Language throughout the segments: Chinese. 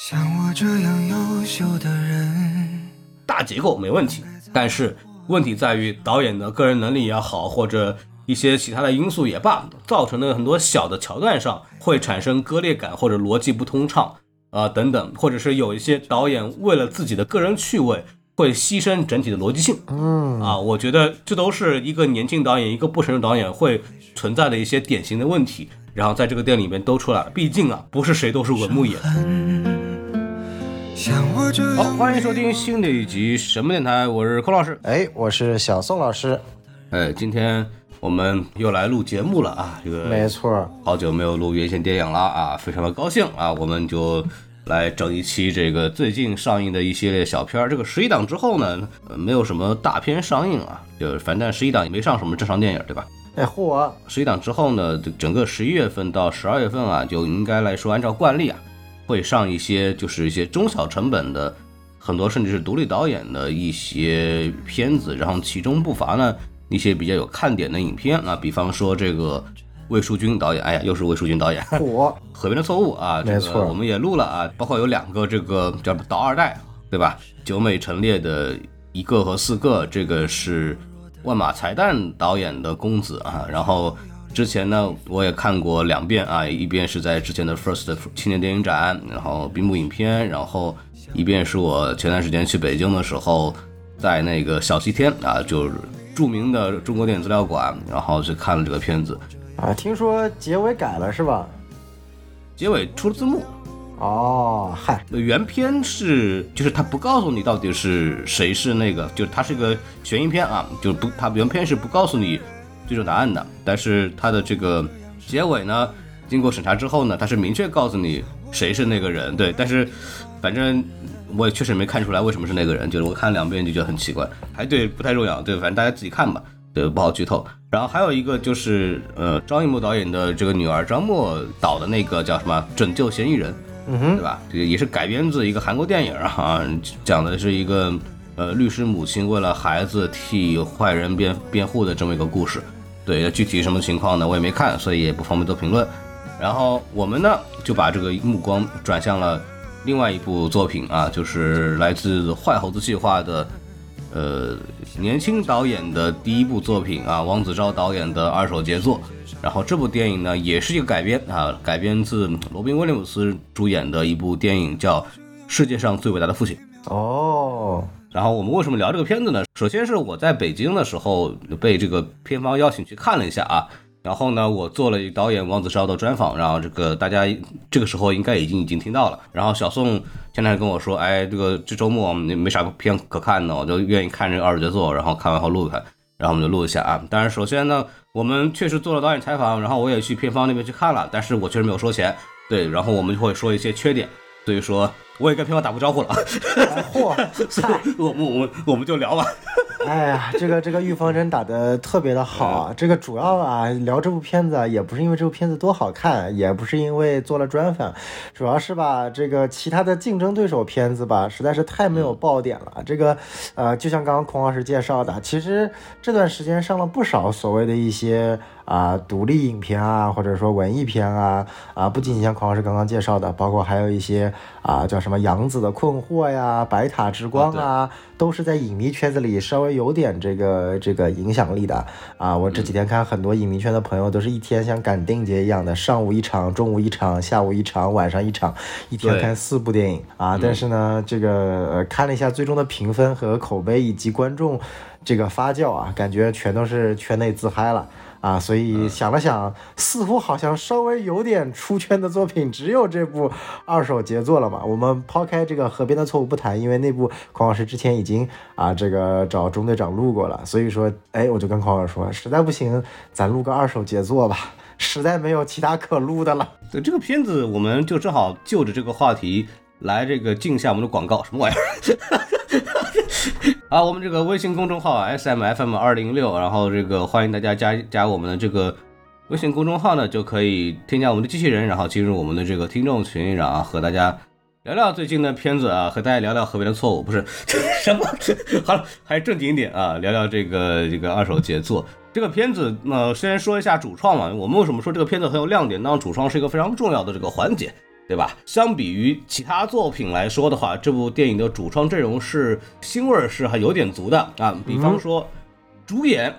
像我这样优秀的人，大结构没问题，但是问题在于导演的个人能力也好，或者一些其他的因素也罢，造成的很多小的桥段上会产生割裂感或者逻辑不通畅啊、等等，或者是有一些导演为了自己的个人趣味会牺牲整体的逻辑性。嗯啊，我觉得这都是一个年轻导演、一个不成熟导演会存在的一些典型的问题，然后在这个电影里面都出来了。毕竟啊，不是谁都是文牧野。像我这好，欢迎收听新的一集什么电台，我是寇老师。哎，我是小宋老师，哎，今天我们又来录节目了啊，这个没错，好久没有录院线电影了啊，非常的高兴啊，我们就来整一期这个最近上映的一系列小片儿。这个十一档之后呢，呃没有什么大片上映啊，就是反正十一档也没上什么正常电影，对吧？哎嚯，十一档之后呢，这整个十一月份到十二月份啊，就应该来说按照惯例啊，会上一些就是一些中小成本的，很多甚至是独立导演的一些片子，然后其中不乏呢一些比较有看点的影片啊，比方说这个魏淑君导演，哎呀，又是魏淑君导演，我，河边的错误啊，这没错个我们也录了啊，包括有两个这个叫什么导二代，对吧？九美陈列的一个和四个，这个是万马才旦导演的公子啊。然后之前呢，我也看过两遍啊，一遍是在之前的 First 青年电影展，然后闭幕影片，然后一遍是我前段时间去北京的时候，在那个小西天啊，就是著名的中国电影资料馆，然后去看了这个片子，啊，听说结尾改了是吧？结尾出了字幕。哦，嗨，原片是，就是他不告诉你到底是谁是那个，就是它是个悬疑片啊，就不，它原片是不告诉你最终答案的，但是它的这个结尾呢，经过审查之后呢，它是明确告诉你谁是那个人，对，但是反正我也确实没看出来为什么是那个人，就是我看两遍就觉得很奇怪，还对不太重要，对，反正大家自己看吧，对，不好剧透。然后还有一个就是呃，张艺谋导演的这个女儿张默导的那个叫什么《拯救嫌疑人》。嗯哼，对吧？这个也是改编自一个韩国电影啊，讲的是一个呃律师母亲为了孩子替坏人辩辩护的这么一个故事。对，具体什么情况呢？我也没看，所以也不方便做评论。然后我们呢就把这个目光转向了另外一部作品啊，就是来自坏猴子计划的呃年轻导演的第一部作品啊，王子昭导演的二手杰作。然后这部电影呢，也是一个改编啊，改编自罗宾威廉姆斯主演的一部电影，叫《世界上最伟大的父亲》。哦，然后我们为什么聊这个片子呢？首先是我在北京的时候被这个片方邀请去看了一下啊，然后呢，我做了一导演王子昭的专访，然后这个大家这个时候应该已经已经听到了。然后小宋前两天跟我说，哎，这个这周末没啥片可看的，我就愿意看这个二手杰作，然后看完后录一看。然后我们就录一下啊。当然，首先呢，我们确实做了导演采访，然后我也去片方那边去看了，但是我确实没有收钱。对，然后我们就会说一些缺点，所以说我也跟片方打过招呼了。哎嚯，嗨，我们我们我们就聊吧。哎呀，这个这个预防针打得特别的好啊！这个主要啊聊这部片子啊，也不是因为这部片子多好看，也不是因为做了专访，主要是吧，这个其他的竞争对手片子吧，实在是太没有爆点了。这个呃，就像刚刚孔老师介绍的，其实这段时间上了不少所谓的一些啊、独立影片啊，或者说文艺片啊啊，不仅仅像孔老师刚刚介绍的，包括还有一些啊叫什么杨子的困惑呀、白塔之光啊，都是在影迷圈子里稍微有点这个这个影响力的啊。我这几天看很多影迷圈的朋友，都是一天像赶定节一样的，上午一场，中午一场，下午一场，晚上一场，一天看四部电影啊。但是呢，这个呃看了一下最终的评分和口碑以及观众这个发酵啊，感觉全都是圈内自嗨了。啊，所以想了想，似乎好像稍微有点出圈的作品，只有这部二手杰作了嘛。我们抛开这个《河边的错误》不谈，因为那部孔老师之前已经啊这个找中队长录过了，所以说，哎，我就跟孔老师说，实在不行，咱录个二手杰作吧，实在没有其他可录的了。对这个片子，我们就正好就着这个话题来这个进一下我们的广告，什么玩意儿？啊，我们这个微信公众号 S M F M 二零六，然后这个欢迎大家加加我们的这个微信公众号呢，就可以添加我们的机器人，然后进入我们的这个听众群，然后和大家聊聊最近的片子啊，和大家聊聊河边的错误，不是 什么？好了，还是正经一点啊，聊聊这个这个二手杰作。这个片子，呃，先说一下主创嘛，我们为什么说这个片子很有亮点？当然，主创是一个非常重要的这个环节。对吧？相比于其他作品来说的话，这部电影的主创阵容是腥味儿是还有点足的啊。比方说，主演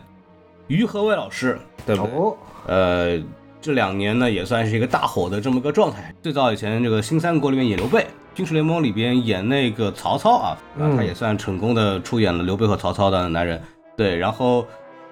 于和伟老师，对不对？哦，呃，这两年呢也算是一个大火的这么个状态。最早以前这个新三国里面演刘备，军事联盟里边演那个曹操啊，啊，他也算成功的出演了刘备和曹操的男人。对，然后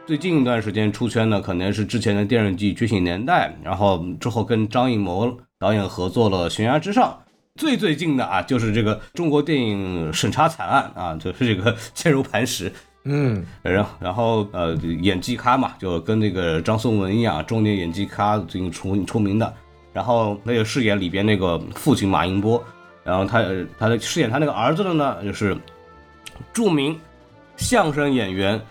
最近一段时间出圈呢，可能是之前的电视剧《觉醒年代》，然后之后跟张艺谋导演合作了《悬崖之上》。最最近的啊，就是这个中国电影审查惨案啊，就是这个坚如磐石。嗯，然后然后呃，演技咖嘛，就跟那个张颂文一样，中年演技咖最近出出名的。然后那个饰演里边那个父亲马英波，然后他他的饰演他那个儿子的呢，就是著名相声演员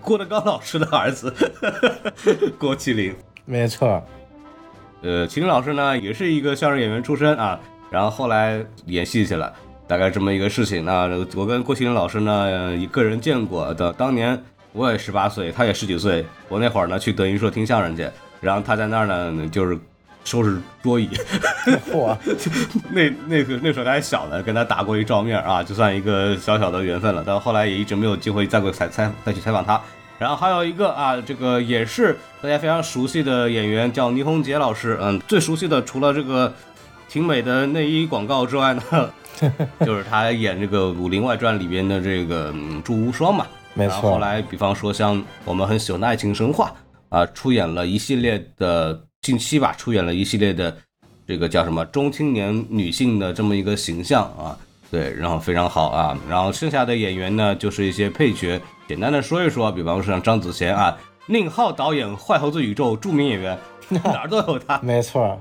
郭德纲老师的儿子郭麒麟。没错，呃，麒麟老师呢，也是一个相声演员出身啊，然后后来演戏去了，大概这么一个事情。那我跟郭麒麟老师呢，一个人见过的，当年我也十八岁，他也十几岁，我那会儿呢去德云社听相声去，然后他在那儿呢就是收拾桌椅，嚯，那那个那时候他还小呢，跟他打过一照面啊，就算一个小小的缘分了。但后来也一直没有机会再过采采再去采访他。然后还有一个啊，这个也是大家非常熟悉的演员，叫倪虹洁老师。嗯，最熟悉的除了这个挺美的内衣广告之外呢，就是他演这个《武林外传》里边的这个嗯祝无双嘛。没然后后，来，比方说像我们很喜欢的《爱情神话》啊，出演了一系列的近期吧，出演了一系列的这个叫什么中青年女性的这么一个形象啊，对，然后非常好啊。然后剩下的演员呢，就是一些配角，简单的说一说，比方说像张子贤啊，宁浩导演《坏猴子宇宙》著名演员，哪儿都有他。没错，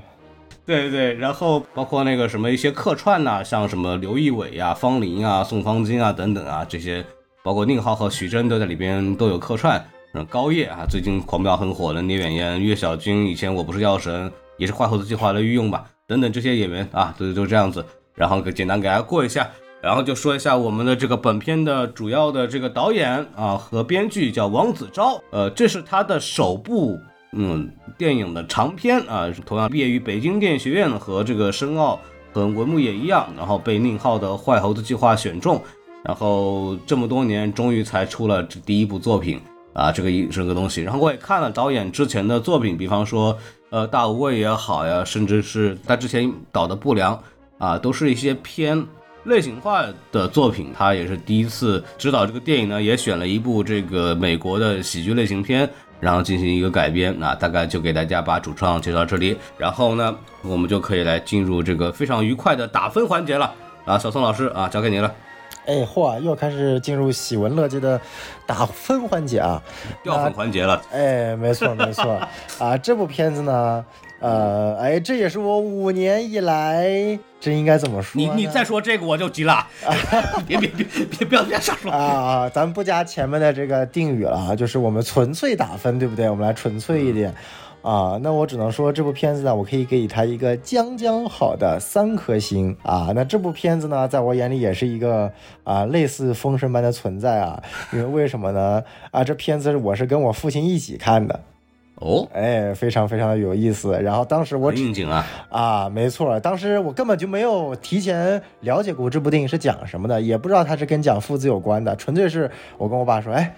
对对对，然后包括那个什么一些客串呐、像什么刘仪伟啊、方琳啊、宋方金啊等等啊，这些包括宁浩和徐峥都在里边都有客串。嗯，高叶啊，最近狂飙很火的聂远燕、岳小军，以前我不是药神，也是坏猴子计划的御用吧，等等这些演员啊，都都这样子。然后给简单给大家过一下，然后就说一下我们的这个本片的主要的这个导演啊和编剧叫王子昭，呃，这是他的首部嗯电影的长片啊，同样毕业于北京电影学院和这个申奥和文牧野一样，然后被宁浩的《坏猴子计划》选中，然后这么多年终于才出了这第一部作品啊，这个一这个东西。然后我也看了导演之前的作品，比方说呃大无畏也好呀，甚至是他之前导的不良啊，都是一些偏。类型化的作品，他也是第一次指导这个电影呢，也选了一部这个美国的喜剧类型片，然后进行一个改编。那大概就给大家把主创介绍到这里，然后呢，我们就可以来进入这个非常愉快的打分环节了。啊，小宋老师啊，交给您了，哎，嚯，又开始进入喜闻乐见的打分环节啊！掉粉环节了。哎，没错没错啊，这部片子呢，呃，哎，这也是我五年以来，这应该怎么说？你你再说这个我就急了，别别别别不要别瞎说。啊，咱不加前面的这个定语了啊，就是我们纯粹打分，对不对？我们来纯粹一点。啊，那我只能说这部片子呢，我可以给它一个将将好的三颗星啊。那这部片子呢，在我眼里也是一个啊类似封神般的存在啊。因为为什么呢？啊，这片子我是跟我父亲一起看的，哦，哎，非常非常的有意思。然后当时我应景啊。啊，没错，当时我根本就没有提前了解过这部电影是讲什么的，也不知道它是跟讲父子有关的，纯粹是我跟我爸说，哎，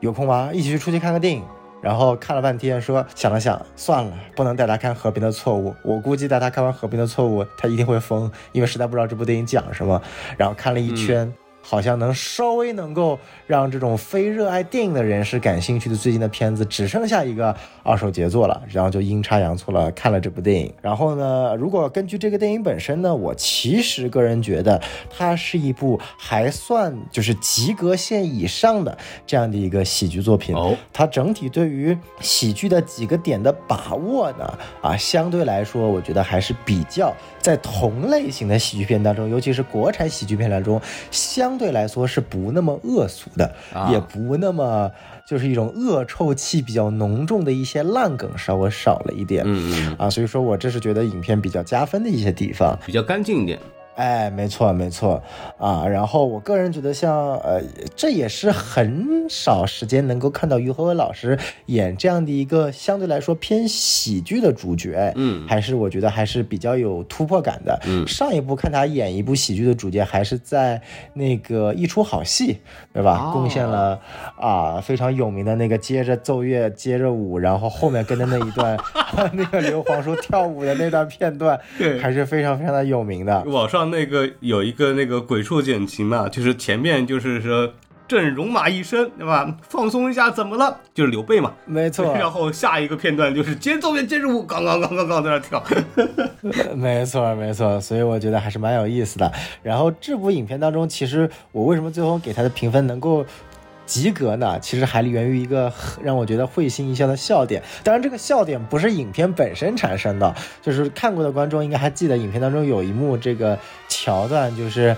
有空吗？一起去出去看个电影。然后看了半天，说想了想，算了，不能带他看《和平的错误》。我估计带他看完《和平的错误》，他一定会疯，因为实在不知道这部电影讲什么。然后看了一圈。好像能稍微能够让这种非热爱电影的人士感兴趣的最近的片子，只剩下一个二手杰作了，然后就阴差阳错了看了这部电影。然后呢，如果根据这个电影本身呢，我其实个人觉得它是一部还算就是及格线以上的这样的一个喜剧作品。哦，它整体对于喜剧的几个点的把握呢，啊，相对来说，我觉得还是比较在同类型的喜剧片当中，尤其是国产喜剧片当中，相对来说是不那么恶俗的，啊也不那么就是一种恶臭气比较浓重的一些烂梗稍微少了一点。嗯嗯，啊，所以说我这是觉得影片比较加分的一些地方。比较干净一点。哎，没错没错啊。然后我个人觉得像，呃，这也是很少时间能够看到于和伟老师演这样的一个相对来说偏喜剧的主角，嗯还是我觉得还是比较有突破感的。嗯上一部看他演一部喜剧的主角，还是在那个一出好戏，对吧？哦贡献了啊非常有名的那个接着奏乐接着舞，然后后面跟着那一段 那个刘皇叔跳舞的那段片段，对还是非常非常的有名的。网上那个有一个那个鬼畜剪辑嘛，就是前面就是说正戎马一生，对吧？放松一下，怎么了？就是刘备嘛。没错，然后下一个片段就是节奏乐接着舞，刚刚刚刚刚在那跳。没错，没错，所以我觉得还是蛮有意思的。然后这部影片当中，其实我为什么最后给他的评分能够及格呢？其实还源于一个让我觉得会心一笑的笑点。当然，这个笑点不是影片本身产生的，就是看过的观众应该还记得，影片当中有一幕这个桥段，就是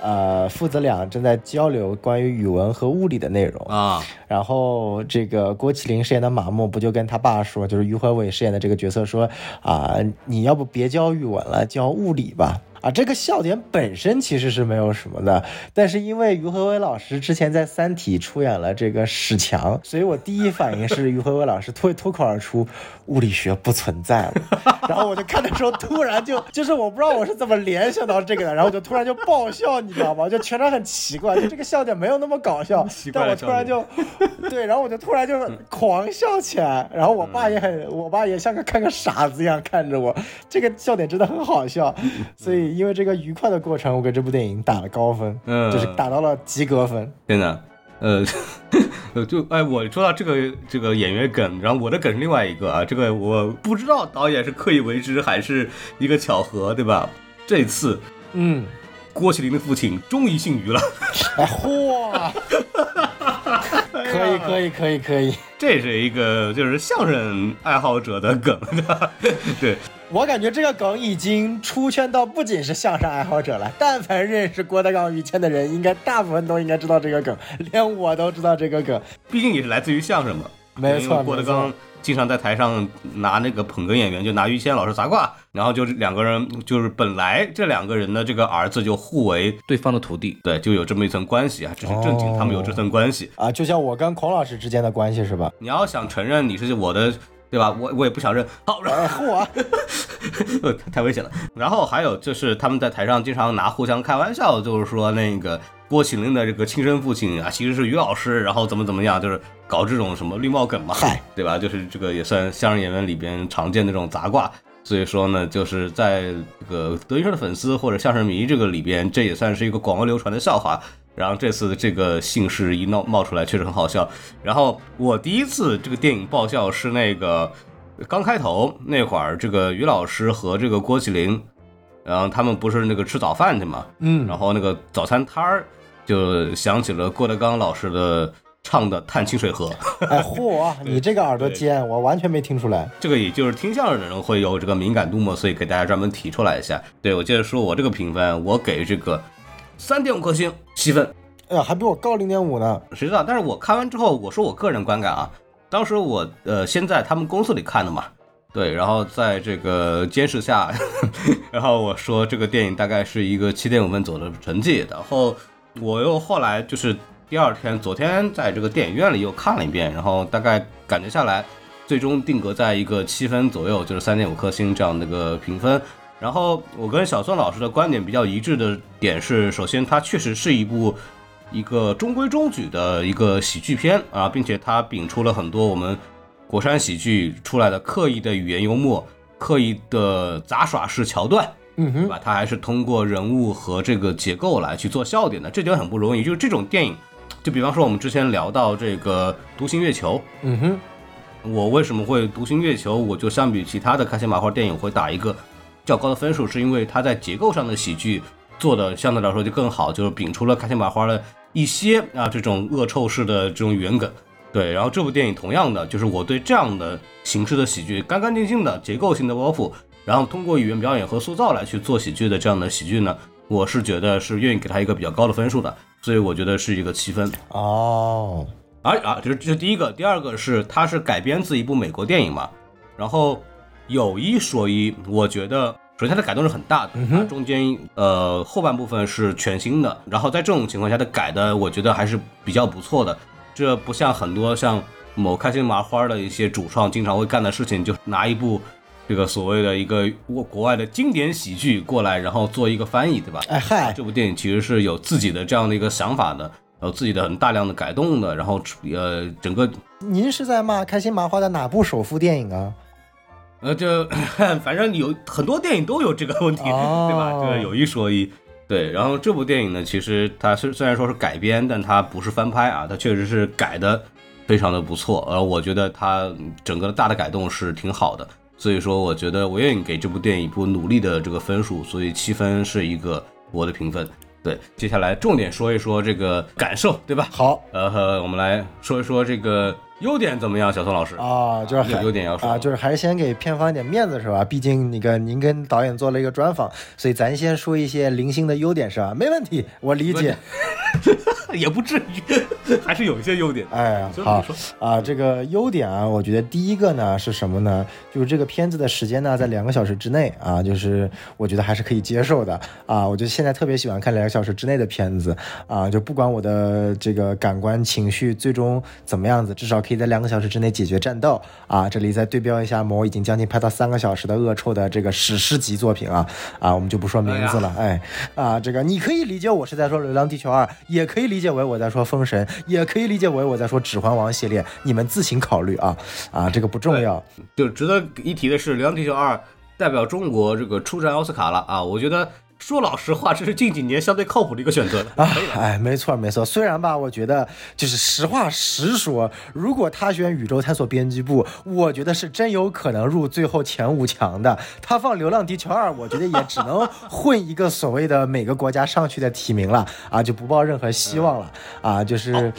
呃父子俩正在交流关于语文和物理的内容。啊，然后这个郭麒麟饰演的马木不就跟他爸说，就是于和伟饰演的这个角色说啊，你要不别教语文了，教物理吧。啊，这个笑点本身其实是没有什么的，但是因为于和伟老师之前在《三体》出演了这个史强，所以我第一反应是于和伟老师脱脱口而出物理学不存在了。然后我就看的时候，突然就就是我不知道我是怎么联想到这个的，然后我就突然就爆笑，你知道吗？就全场很奇怪，就这个笑点没有那么搞笑但我突然就对，然后我就突然就狂笑起来，然后我爸也很，我爸也像个 看个傻子一样看着我，这个笑点真的很好笑，所以因为这个愉快的过程，我给这部电影打了高分，嗯就是打到了及格分。真的，呃，呃，就哎，我说到这个这个演员梗，然后我的梗是另外一个啊，这个我不知道导演是刻意为之还是一个巧合，对吧？这次嗯，郭麒麟的父亲终于姓于了，哎嚯，可以可以可以可以，这是一个就是相声爱好者的梗？对，我感觉这个梗已经出圈到不仅是相声爱好者了，但凡认识郭德纲、于谦的人，应该大部分都应该知道这个梗，连我都知道这个梗。毕竟也是来自于相声嘛。没错郭德纲经常在台上拿那个捧哏演员，就拿于谦老师砸挂，然后就是两个人，就是本来这两个人的这个儿子就互为对方的徒弟，对，就有这么一层关系啊，这是正经，哦他们有这层关系。啊，就像我跟孔老师之间的关系是吧？你要想承认你是我的，对吧？我我也不想认。好，然后哎嚯，呃，太危险了。然后还有就是他们在台上经常拿互相开玩笑，就是说那个郭麒麟的这个亲生父亲啊，其实是于老师，然后怎么怎么样，就是搞这种什么绿帽梗嘛嗨，对吧？就是这个也算相声演员里边常见的这种杂挂。所以说呢，就是在这个德云社的粉丝或者相声迷这个里边，这也算是一个广为流传的笑话。然后这次这个姓氏一闹冒出来，确实很好笑。然后我第一次这个电影爆笑是那个刚开头那会儿，这个于老师和这个郭麒麟，然后他们不是那个吃早饭去嘛，嗯然后那个早餐摊儿就想起了郭德纲老师的唱的《探清水河》，哎嚯，你这个耳朵尖，我完全没听出来。这个也就是听相声的人会有这个敏感度嘛，所以给大家专门提出来一下。对我接着说，我这个评分，我给这个三点五颗星，七分。哎呀，还比我高零点五呢。谁知道？但是我看完之后，我说我个人观感啊，当时我呃先在他们公司里看的嘛，对，然后在这个监视下，然后我说这个电影大概是一个七点五分左右的成绩，然后我又后来就是第二天，昨天在这个电影院里又看了一遍，然后大概感觉下来，最终定格在一个七分左右，就是三点五颗星这样的一个评分。然后我跟小宋老师的观点比较一致的点是，首先它确实是一部一个中规中矩的一个喜剧片啊，并且它摒出了很多我们国产喜剧出来的刻意的语言幽默、刻意的杂耍式桥段，嗯哼，对吧？它还是通过人物和这个结构来去做笑点的，这点很不容易。就是这种电影，就比方说我们之前聊到这个《独行月球》，嗯哼，我为什么会《独行月球》？我就相比其他的开心麻花电影会打一个较高的分数，是因为它在结构上的喜剧做的相对来说就更好，就是摒除了开心麻花的一些啊这种恶臭式的这种圆梗。对，然后这部电影同样的，就是我对这样的形式的喜剧，干干净净的结构性的包袱，然后通过语言表演和塑造来去做喜剧的这样的喜剧呢，我是觉得是愿意给他一个比较高的分数的，所以我觉得是一个七分。哦，而啊，这是这是第一个，第二个是它是改编自一部美国电影嘛，然后有一说一，我觉得首先它的改动是很大的，它中间呃后半部分是全新的，然后在这种情况下，它改的我觉得还是比较不错的。这不像很多像某开心麻花的一些主创经常会干的事情，就拿一部这个所谓的一个国国外的经典喜剧过来，然后做一个翻译，对吧？哎嗨，这部电影其实是有自己的这样的一个想法的，有自己的很大量的改动的，然后呃整个您是在骂开心麻花的哪部首富电影啊？呃就 反正有很多电影都有这个问题，哦对吧？这个有一说一。对，然后这部电影呢，其实它虽虽然说是改编，但它不是翻拍啊，它确实是改的非常的不错。而，我觉得它整个大的改动是挺好的，所以说我觉得我愿意给这部电影一部努力的这个分数，所以七分是一个我的评分。对，接下来重点说一说这个感受，对吧？好呃，我们来说一说这个优点怎么样，小宋老师啊，就是优点要说啊，就是还是先给片方一点面子是吧？毕竟那个您跟导演做了一个专访，所以咱先说一些零星的优点是吧？没问题，我理解。也不至于，还是有一些优点。哎，好所以你说啊，这个优点啊，我觉得第一个呢是什么呢？就是这个片子的时间呢在两个小时之内啊，就是我觉得还是可以接受的啊。我就现在特别喜欢看两个小时之内的片子啊，就不管我的这个感官情绪最终怎么样子，至少可以在两个小时之内解决战斗啊。这里再对标一下某已经将近拍到三个小时的《恶臭》的这个史诗级作品啊啊，我们就不说名字了，哎啊，这个你可以理解我是在说《流浪地球二》，也可以理理解为我在说《封神》，也可以理解为我在说《指环王》系列，你们自行考虑啊啊，这个不重要。就值得一提的是，《流浪地球二》代表中国这个出战奥斯卡了啊！我觉得说老实话，这是近几年相对靠谱的一个选择了。啊，哎，没错没错。虽然吧，我觉得就是实话实说，如果他选宇宙探索编辑部，我觉得是真有可能入最后前五强的。他放《流浪地球二》，我觉得也只能混一个所谓的每个国家上去的提名了啊，就不抱任何希望了啊。就是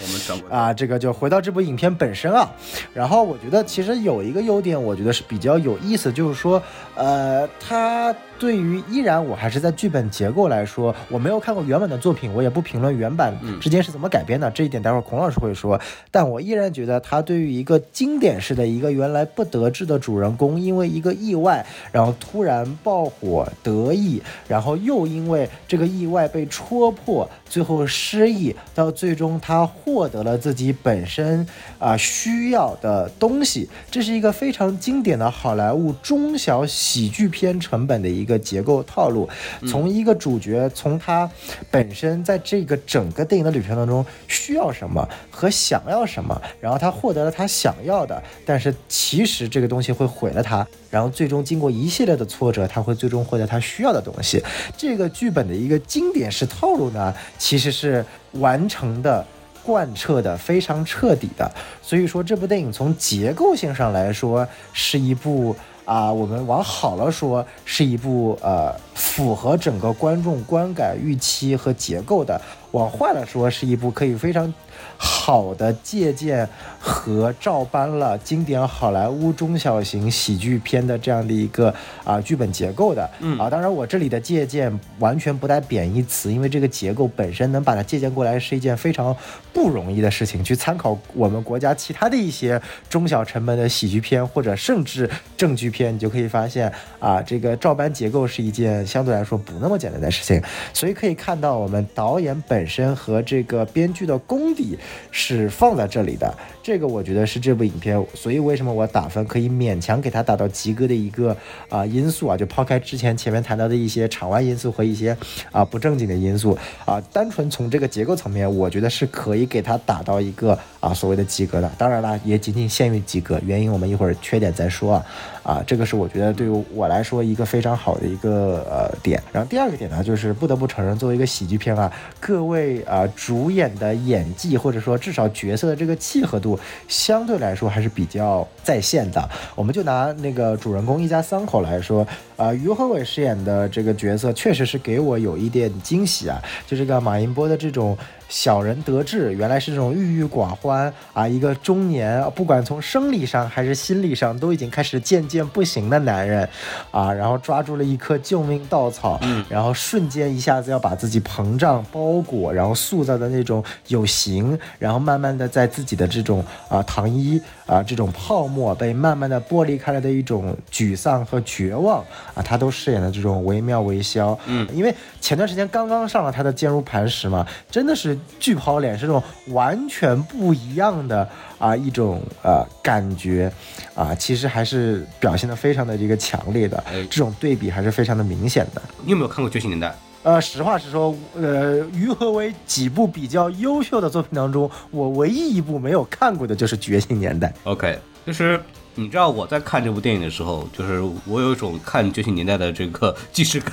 啊，这个就回到这部影片本身啊。然后我觉得其实有一个优点，我觉得是比较有意思，就是说，呃，它对于依然我还是在剧本结构来说，我没有看过原本的作品，我也不评论原版之间是怎么改编的，这一点待会儿孔老师会说。但我依然觉得他对于一个经典式的一个原来不得志的主人公，因为一个意外，然后突然爆火得意，然后又因为这个意外被戳破，最后失忆，到最终他获得了自己本身啊、需要的东西，这是一个非常经典的好莱坞中小喜剧片成本的一个结构套路。从一个主角从他本身在这个整个电影的旅程当中需要什么和想要什么，然后他获得了他想要的，但是其实这个东西会毁了他，然后最终经过一系列的挫折，他会最终获得他需要的东西。这个剧本的一个经典式套路呢，其实是完成的。贯彻的非常彻底的，所以说这部电影从结构性上来说是一部啊、我们往好了说是一部呃符合整个观众观感预期和结构的，往坏了说是一部可以非常好的借鉴和照搬了经典好莱坞中小型喜剧片的这样的一个啊、剧本结构的。嗯啊，当然我这里的借鉴完全不带贬义词，因为这个结构本身能把它借鉴过来是一件非常不容易的事情。去参考我们国家其他的一些中小成本的喜剧片或者甚至正剧片，你就可以发现啊，这个照搬结构是一件相对来说不那么简单的事情。所以可以看到，我们导演本身和这个编剧的功底是放在这里的。这个我觉得是这部影片，所以为什么我打分可以勉强给它打到及格的一个啊、因素啊，就抛开之前前面谈到的一些场外因素和一些啊、不正经的因素啊，单纯从这个结构层面，我觉得是可以给它打到一个啊所谓的及格的。当然啦，也仅仅限于及格，原因我们一会儿缺点再说啊。啊，这个是我觉得对于我来说一个非常好的一个呃点。然后第二个点呢，就是不得不承认，作为一个喜剧片啊，各位啊、主演的演技或者说至少角色的这个契合度，相对来说还是比较在线的。我们就拿那个主人公一家三口来说，啊、于和伟饰演的这个角色确实是给我有一点惊喜啊，就这个马英波的这种。小人得志，原来是这种郁郁寡欢啊，一个中年，不管从生理上还是心理上，都已经开始渐渐不行的男人，啊，然后抓住了一颗救命稻草，然后瞬间一下子要把自己膨胀包裹，然后塑造的那种有型，然然后慢慢的在自己的这种啊、糖衣啊、这种泡沫被慢慢的剥离开来的一种沮丧和绝望啊，他都饰演的这种惟妙惟肖。嗯，因为前段时间刚刚上了他的《坚如磐石》嘛，真的是巨抛脸，是这种完全不一样的啊一种呃感觉啊，其实还是表现的非常的这个强烈的哎，这种对比还是非常的明显的。你有没有看过《觉醒年代》？呃，实话实说，呃，于和伟几部比较优秀的作品当中，我唯一一部没有看过的就是《觉醒年代》。OK，就是你知道我在看这部电影的时候，就是我有一种看《觉醒年代》的这个既视感。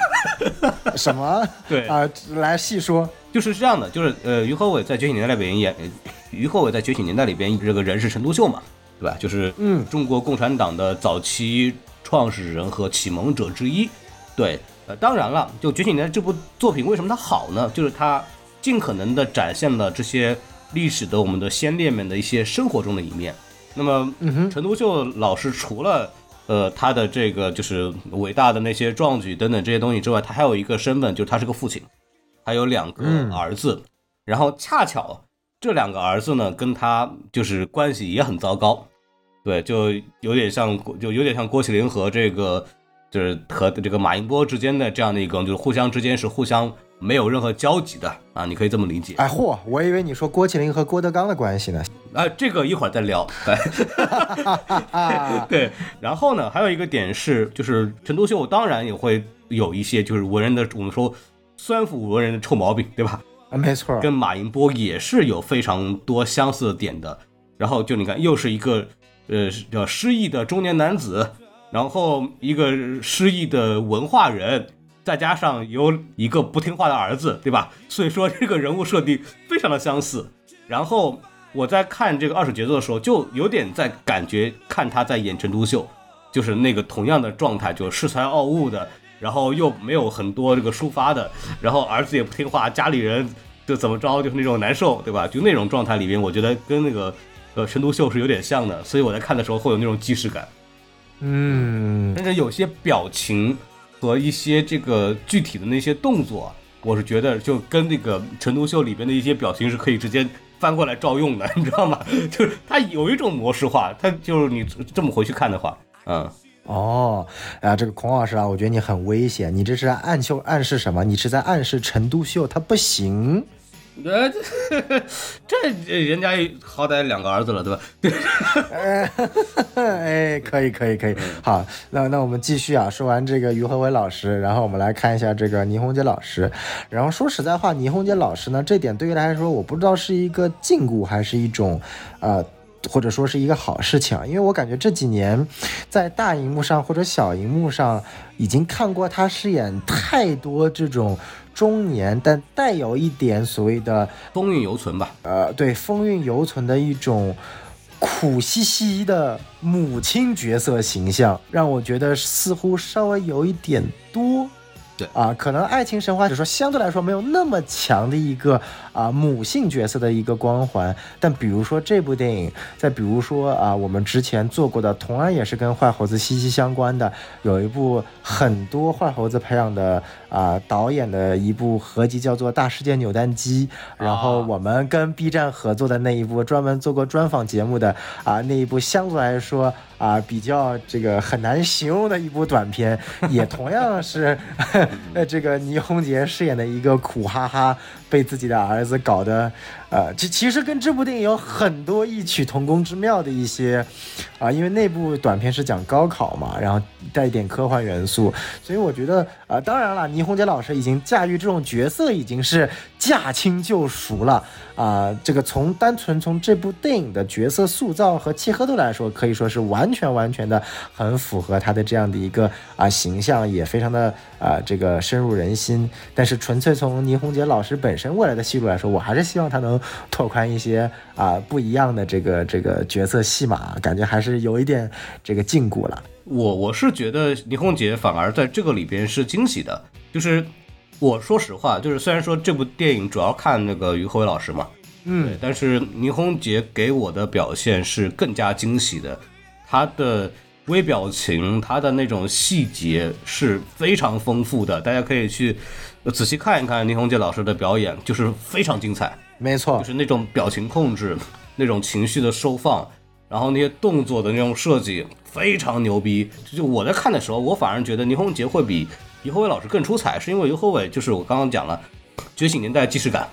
什么？对啊、来细说。就是这样的，就是呃，于和伟在《觉醒年代》里边演，于和伟在《觉醒年代》里边这个人是陈独秀嘛，对吧？就是嗯中国共产党的早期创始人和启蒙者之一。对，呃，当然了，就《觉醒年代》这部作品为什么它好呢？就是它尽可能的展现了这些历史的我们的先烈们的一些生活中的一面。那么，嗯哼，陈独秀老师除了呃他的这个就是伟大的那些壮举等等这些东西之外，他还有一个身份，就是他是个父亲，他有两个嗯儿子，然后恰巧这两个儿子呢跟他就是关系也很糟糕，对，就有点像就有点像郭麒麟和这个就是和这个马英波之间的这样的一个，就是互相之间是互相没有任何交集的啊，你可以这么理解。哎嚯，我以为你说郭麒麟和郭德纲的关系呢。啊，这个一会儿再聊。啊，对，然后呢，还有一个点是，就是陈独秀当然也会有一些就是文人的我们说酸腐文人的臭毛病，对吧？没错。跟马寅波也是有非常多相似的点的。然后就你看，又是一个呃叫失意的中年男子，然后一个失意的文化人，再加上有一个不听话的儿子，对吧？所以说这个人物设定非常的相似。然后我在看这个二手节奏的时候，就有点在感觉看他在演陈独秀，就是那个同样的状态，就是恃才傲物的，然后又没有很多这个抒发的，然后儿子也不听话，家里人就怎么着就是那种难受，对吧？就那种状态里边，我觉得跟那个呃陈独秀是有点像的，所以我在看的时候会有那种既视感，嗯，但是有些表情和一些这个具体的那些动作，我是觉得就跟那个陈独秀里边的一些表情是可以直接翻过来照用的，你知道吗？就是它有一种模式化，它就是你这么回去看的话，嗯。哦，啊，这个孔老师啊，我觉得你很危险，你这是在暗秀暗示什么？你是在暗示陈独秀他不行。呃，这这人家好歹两个儿子了，对吧？哎，可以，可以，可以。好，那那我们继续啊。说完这个于和伟老师，然后我们来看一下这个倪虹洁老师。然后说实在话，倪虹洁老师呢，这点对于他来说，我不知道是一个禁锢还是一种，呃。或者说是一个好事情啊，因为我感觉这几年，在大荧幕上或者小荧幕上，已经看过他饰演太多这种中年但带有一点所谓的风韵犹存吧。呃，对，风韵犹存的一种苦兮兮的母亲角色形象，让我觉得似乎稍微有一点多。对啊，可能爱情神话就说相对来说没有那么强的一个啊母性角色的一个光环，但比如说这部电影，再比如说啊我们之前做过的，同样也是跟坏猴子息息相关的，有一部很多坏猴子培养的啊导演的一部合集叫做《大世界扭蛋机》，然后我们跟 B 站合作的那一部专门做过专访节目的啊那一部相对来说啊比较这个很难形容的一部短片，也同样是呃 这个倪虹洁饰演的一个苦哈哈被自己的儿子搞得呃其其实跟这部电影有很多异曲同工之妙的一些啊，因为那部短片是讲高考嘛，然后带一点科幻元素，所以我觉得啊，当然了，倪虹洁老师已经驾驭这种角色已经是驾轻就熟了啊。这个从单纯从这部电影的角色塑造和契合度来说，可以说是完全完全的很符合他的这样的一个啊形象，也非常的啊这个深入人心。但是纯粹从倪虹洁老师本身未来的戏路来说，我还是希望他能拓宽一些啊不一样的这个这个角色戏码，感觉还是有一点这个禁锢了。我我是觉得倪虹洁反而在这个里边是惊喜的，就是我说实话，就是虽然说这部电影主要看那个于和伟老师嘛，嗯，但是倪虹洁给我的表现是更加惊喜的，她的微表情，她的那种细节是非常丰富的，大家可以去呃仔细看一看倪虹洁老师的表演，就是非常精彩。没错就，是那种表情控制，那种情绪的收放，然后那些动作的那种设计非常牛逼。就我在看的时候，我反而觉得倪虹洁会比于和伟老师更出彩，是因为于和伟就是我刚刚讲了，觉醒年代既视感，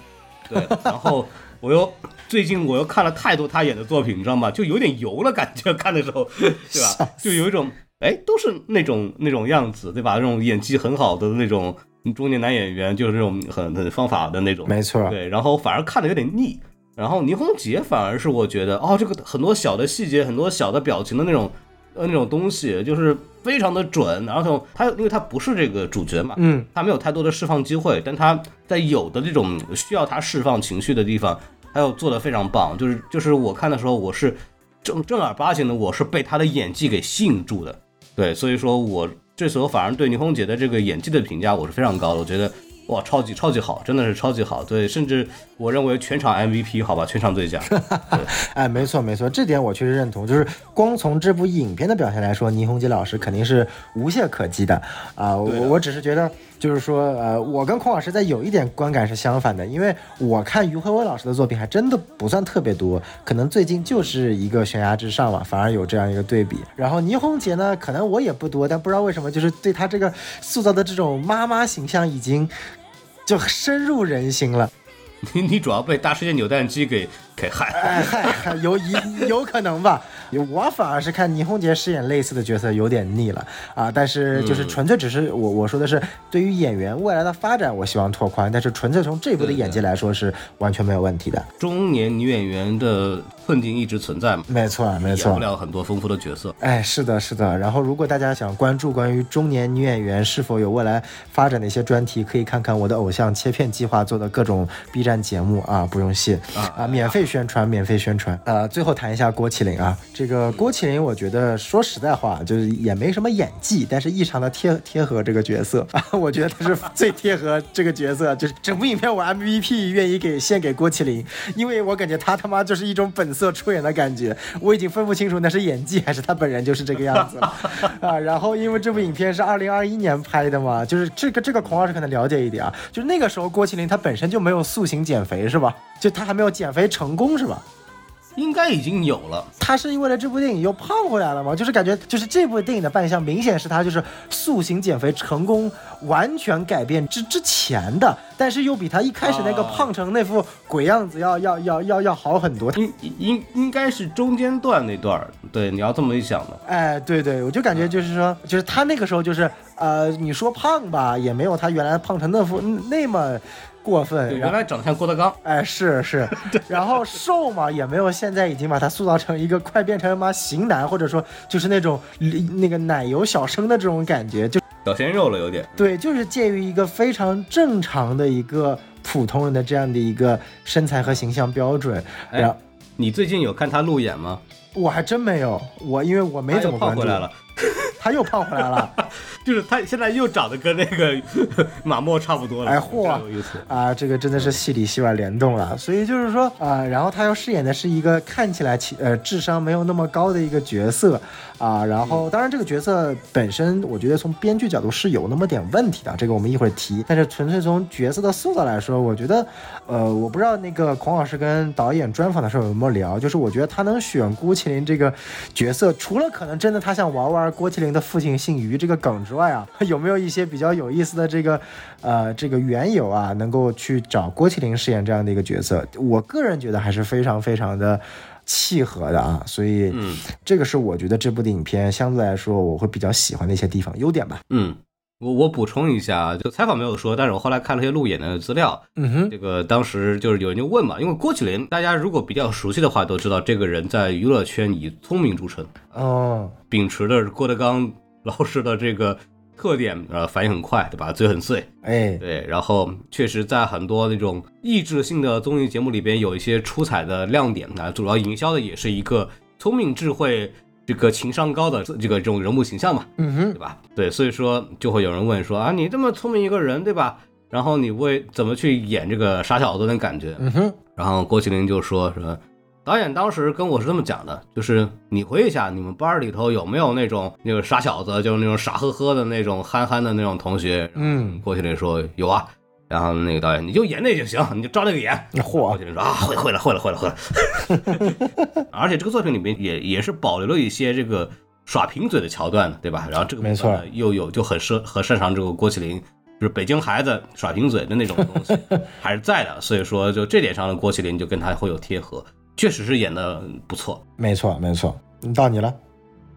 对，然后我又最近我又看了太多他演的作品，你知道吗？就有点油了感觉，看的时候，对吧？就有一种哎，都是那种那种样子，对吧？那种演技很好的那种中年男演员，就是这种很很方法的那种，没错，对，然后反而看的有点腻。然后倪虹洁反而是我觉得，哦，这个很多小的细节，很多小的表情的那种，呃，那种东西，就是非常的准。然后他因为他不是这个主角嘛，嗯，他没有太多的释放机会，但他在有的这种需要他释放情绪的地方，他又做的非常棒。就是就是我看的时候，我是正正儿八经的，我是被他的演技给吸引住的。对，所以说我这时候反而对倪虹洁的这个演技的评价我是非常高的，我觉得哇，超级超级好，真的是超级好。对，甚至我认为全场 MVP 好吧，全场最佳。哎，没错没错，这点我确实认同。就是光从这部影片的表现来说，倪虹洁老师肯定是无懈可击的啊、我我只是觉得，就是说，呃，我跟孔老师在有一点观感是相反的，因为我看于和伟老师的作品还真的不算特别多，可能最近就是一个悬崖之上嘛，反而有这样一个对比。然后倪虹洁呢，可能我也不多，但不知道为什么，就是对她这个塑造的这种妈妈形象已经就深入人心了。你 你主要被大世界扭蛋机给给害。哎嗨，有一有可能吧。我反而是看倪虹洁饰演类似的角色有点腻了啊，但是就是纯粹只是我我说的是对于演员未来的发展，我希望拓宽，但是纯粹从这部的演技来说是完全没有问题的。中年女演员的困境一直存在嘛，没错，没错演不。了很多丰富的角色。哎，是的，是的。然后，如果大家想关注关于中年女演员是否有未来发展的一些专题，可以看看我的偶像切片计划做的各种 B 站节目啊，不用谢啊，免费宣传，免费宣传。呃，最后谈一下郭麒麟啊，这个郭麒麟，我觉得说实在话，就是也没什么演技，但是异常的贴贴合这个角色啊，我觉得他是最贴合这个角色，就是整部影片我 MVP 愿意给献给郭麒麟，因为我感觉他他妈就是一种本色出演的感觉，我已经分不清楚那是演技还是他本人就是这个样子了 啊。然后因为这部影片是二零二一年拍的嘛，就是这个这个孔老师可能了解一点啊，就是那个时候郭麒麟他本身就没有塑形减肥是吧？就他还没有减肥成功是吧？应该已经有了，他是因为了这部电影又胖回来了吗？就是感觉就是这部电影的扮相明显是他就是塑形减肥成功完全改变之之前的，但是又比他一开始那个啊胖成那副鬼样子要要要要要好很多。应应应该是中间段那段儿。对，你要这么一想的，哎，对对，我就感觉就是说，就是他那个时候就是呃，你说胖吧，也没有他原来胖成那副那么过分。对，原来长得像郭德纲。哎，是是，然后瘦嘛，也没有现在已经把他塑造成一个快变成妈型男，或者说就是那种那个奶油小生的这种感觉，就小鲜肉了，有点。对，就是介于一个非常正常的一个普通人的这样的一个身材和形象标准。哎然后你最近有看他路演吗？我还真没有，我因为我没怎么关注。胖回来了，他又胖回来了。就是他现在又长得跟那个 马莫差不多了。哎嚯。啊，这个真的是戏里戏外联动了，所以就是说啊、然后他要饰演的是一个看起来其呃智商没有那么高的一个角色啊，然后当然这个角色本身，我觉得从编剧角度是有那么点问题的，这个我们一会儿提，但是纯粹从角色的塑造来说，我觉得呃，我不知道那个孔老师跟导演专访的时候有没有聊，就是我觉得他能选郭麒麟这个角色，除了可能真的他想玩玩郭麒麟的父亲姓于这个梗之外啊，有没有一些比较有意思的这个呃这个缘由啊，能够去找郭麒麟饰演这样的一个角色？我个人觉得还是非常非常的。契合的啊，所以，嗯这个是我觉得这部影片相对来说我会比较喜欢的一些地方，优点吧。嗯，我我补充一下，就采访没有说，但是我后来看了一些路演的资料，嗯哼，这个当时就是有人就问嘛，因为郭麒麟，大家如果比较熟悉的话，都知道这个人在娱乐圈以聪明著称，哦，秉持的郭德纲老师的这个特点，呃，反应很快，对吧？嘴很碎，哎，对，然后确实在很多那种益智性的综艺节目里边有一些出彩的亮点啊，主要营销的也是一个聪明智慧。这个情商高的这个这种人物形象嘛，嗯哼对，吧？对，所以说就会有人问说啊，你这么聪明一个人，对吧？然后你为怎么去演这个傻小子的感觉？嗯哼，然后郭麒麟就说说，导演当时跟我是这么讲的，就是你回忆一下，你们班里头有没有那种那个傻小子，就是那种傻呵呵的那种憨憨的那种同学？嗯郭麒麟说有啊，然后那个导演你就演那就行，你就照那个演。嚯郭麒麟说啊，会会了，会了，会了，会了。而且这个作品里面也也是保留了一些这个耍贫嘴的桥段的，对吧？然后这个没错又有就很擅很擅长这个郭麒麟，就是北京孩子耍贫嘴的那种东西 还是在的，所以说就这点上的郭麒麟就跟他会有贴合，确实是演的不错没错没错，到你了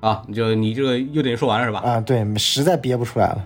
啊。你就你这个优点说完了是吧？啊！对，实在憋不出来了。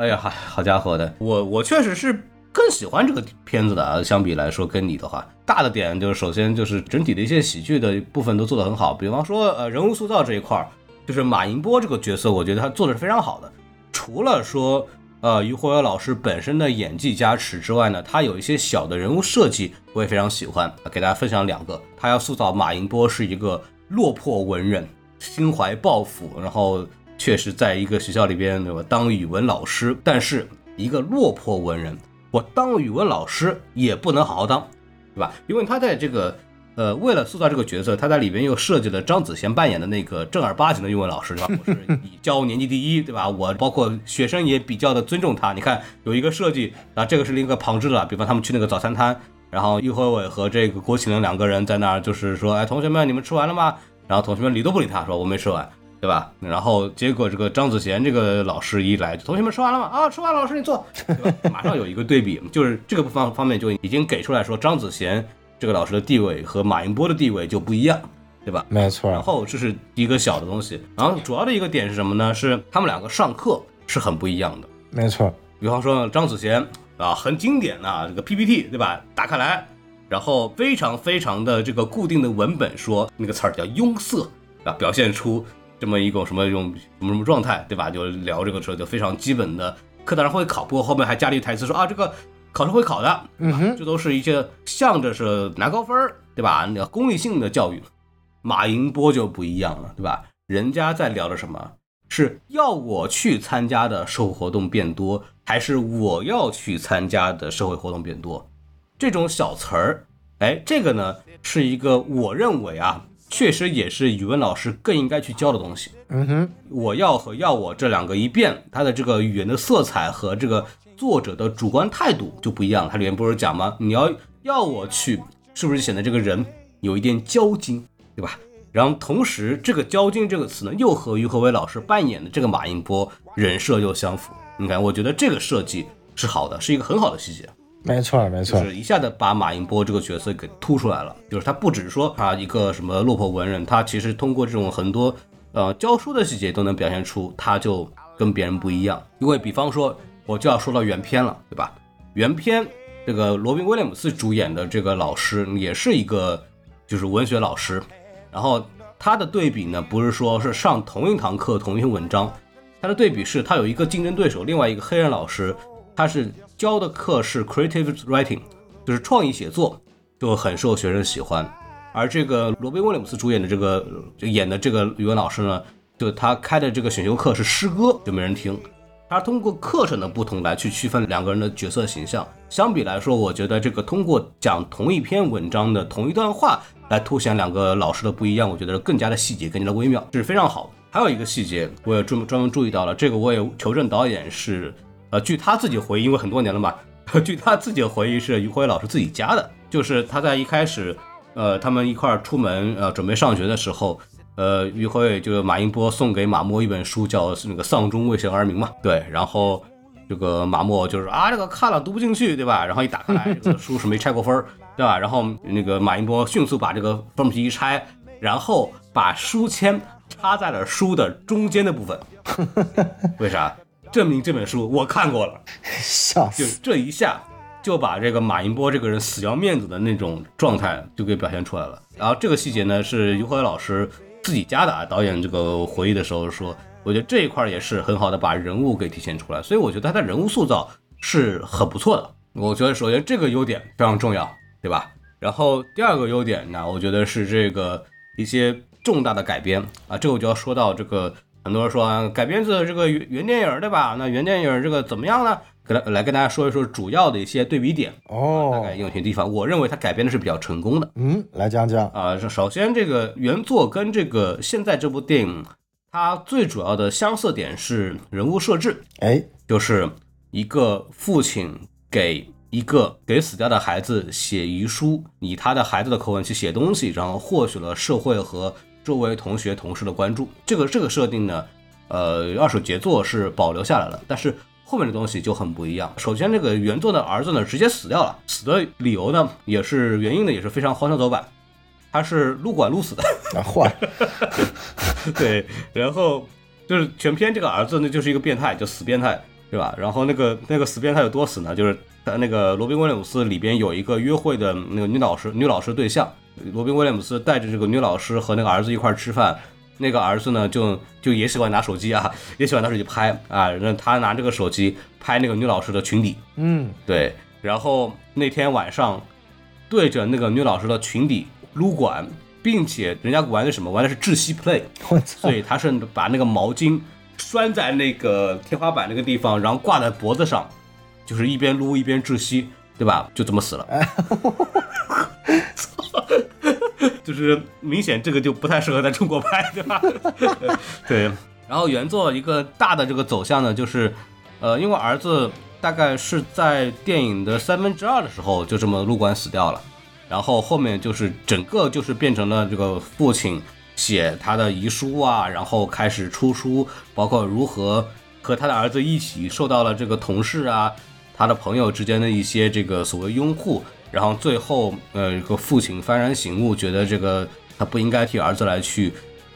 哎呀，好好家伙的，我我确实是更喜欢这个片子的啊。相比来说，跟你的话，大的点就是首先就是整体的一些喜剧的部分都做得很好，比方说呃人物塑造这一块儿，就是马银波这个角色，我觉得他做的是非常好的。除了说呃于火友老师本身的演技加持之外呢，他有一些小的人物设计我也非常喜欢，给大家分享两个。他要塑造马银波是一个落魄文人，心怀抱负，然后确实在一个学校里边对吧当语文老师，但是一个落魄文人，我当语文老师也不能好好当，对吧？因为他在这个呃，为了塑造这个角色，他在里边又设计了张子贤扮演的那个正儿八经的语文老师，对吧？我是以教年级第一，对吧？我包括学生也比较的尊重他。你看有一个设计啊，这个是另一个旁支的，比方他们去那个早餐摊，然后于和伟和这个郭麒麟两个人在那儿，就是说，哎，同学们，你们吃完了吗？然后同学们理都不理他，说我没吃完。对吧？然后结果这个张子贤这个老师一来，同学们吃完了吗？啊，吃完了，老师你坐，对吧？马上有一个对比，就是这个方方面就已经给出来说，张子贤这个老师的地位和马云波的地位就不一样，对吧？没错，然后这是一个小的东西，然后主要的一个点是什么呢？是他们两个上课是很不一样的。没错，比方说张子贤啊，很经典的、这个 PPT 对吧？打开来，然后非常非常的这个固定的文本说那个词儿叫拥塞啊，表现出这么一种什么一种什么什么状态，对吧？就聊这个时候就非常基本的课堂上会考，不过后面还加了一台词说啊，这个考试会考的，嗯哼，这都是一些向着是拿高分儿，对吧？那个功利性的教育。马银波就不一样了，对吧？人家在聊的什么？是要我去参加的社会活动变多，还是我要去参加的社会活动变多？这种小词儿，哎，这个呢是一个我认为啊，确实也是语文老师更应该去教的东西。嗯哼，我要和要我这两个一变，它的这个语言的色彩和这个作者的主观态度就不一样。它里面不是讲吗？你要要我去，是不是显得这个人有一点骄矜，对吧？然后同时，这个“骄矜”这个词呢，又和于和伟老师扮演的这个马应波人设又相符。你看，我觉得这个设计是好的，是一个很好的细节。没错，没错，就是一下子把马应波这个角色给突出来了。就是他不只是说他一个什么落魄文人，他其实通过这种很多呃教书的细节都能表现出他就跟别人不一样。因为比方说，我就要说到原片了，对吧？原片这个罗宾威廉姆斯主演的这个老师也是一个就是文学老师，然后他的对比呢，不是说是上同一堂课同一篇文章，他的对比是他有一个竞争对手，另外一个黑人老师，他是教的课是 creative writing，就是创意写作，就很受学生喜欢。而这个罗宾威廉姆斯主演的这个就演的这个语文老师呢，就他开的这个选修课是诗歌，就没人听。他通过课程的不同来去区分两个人的角色形象。相比来说，我觉得这个通过讲同一篇文章的同一段话来凸显两个老师的不一样，我觉得更加的细节，更加的微妙，这是非常好的。还有一个细节，我也专专门注意到了，这个我也求证导演是，呃，据他自己回忆，因为很多年了嘛，据他自己回忆是于辉老师自己加的，就是他在一开始，呃，他们一块儿出门，呃，准备上学的时候。呃，于辉就是马英波送给马默一本书，叫那个《丧钟为谁而鸣》嘛。对，然后这个马默就是啊，这个看了读不进去，对吧？然后一打开来，这个书是没拆过分儿，对吧？然后那个马英波迅速把这个封皮一拆，然后把书签插在了书的中间的部分。为啥？证明这本书我看过了。笑死，这一下就把这个马银波这个人死要面子的那种状态就给表现出来了。然后这个细节呢是于辉老师自己加的啊，导演这个回忆的时候说，我觉得这一块也是很好的把人物给体现出来，所以我觉得他的人物塑造是很不错的。我觉得首先这个优点非常重要，对吧？然后第二个优点呢，我觉得是这个一些重大的改编啊，这个我就要说到这个，很多人说啊，改编自这个原原电影，对吧？那原电影这个怎么样呢？给来来跟大家说一说主要的一些对比点哦，大哦概，有些地方，我认为它改编的是比较成功的嗯，来讲讲，啊。首首先，这个原作跟这个现在这部电影，它最主要的相似点是人物设置，哎，就是一个父亲给一个给死掉的孩子写遗书，以他的孩子的口吻去写东西，然后获取了社会和周围同学同事的关注。这个这个设定呢，呃，二手杰作是保留下来了，但是后面的东西就很不一样。首先，这个原作的儿子呢直接死掉了，死的理由呢也是原因呢也是非常荒腔走板，他是撸管撸死的。啊，嚯，对，然后就是全篇这个儿子呢就是一个变态，就死变态，对吧？然后那个那个死变态有多死呢？就是他那个罗宾威廉姆斯里边有一个约会的那个女老师，女老师对象，罗宾威廉姆斯带着这个女老师和那个儿子一块吃饭，那个儿子呢就就也喜欢拿手机啊，也喜欢拿手机拍啊，那他拿这个手机拍那个女老师的裙底，嗯，对，然后那天晚上对着那个女老师的裙底撸管，并且人家玩的什么？玩的是窒息 play。我操所，以他是把那个毛巾拴在那个天花板那个地方，然后挂在脖子上，就是一边撸一边窒息，对吧？就这么死了。就是明显这个就不太适合在中国拍，对吧？对。然后原作一个大的这个走向呢，就是，呃，因为儿子大概是在电影的三分之二的时候就这么入关死掉了，然后后面就是整个就是变成了这个父亲写他的遗书啊，然后开始出书，包括如何和他的儿子一起受到了这个同事啊、他的朋友之间的一些这个所谓拥护，然后最后呃，这个父亲幡然醒悟，觉得这个他不应该替儿子来去。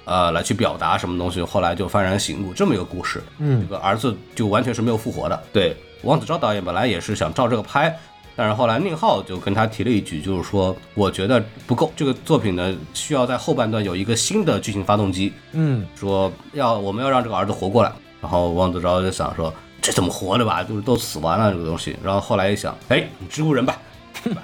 呃，来去表达什么东西，后来就幡然醒悟，这么一个故事。嗯这个儿子就完全是没有复活的。对，王子昭导演本来也是想照这个拍，但是后来宁浩就跟他提了一句，就是说，我觉得不够，这个作品呢需要在后半段有一个新的剧情发动机，嗯，说要我们要让这个儿子活过来。然后王子昭就想说，这怎么活的吧？就是都死完了这个东西。然后后来一想，哎，植物人吧。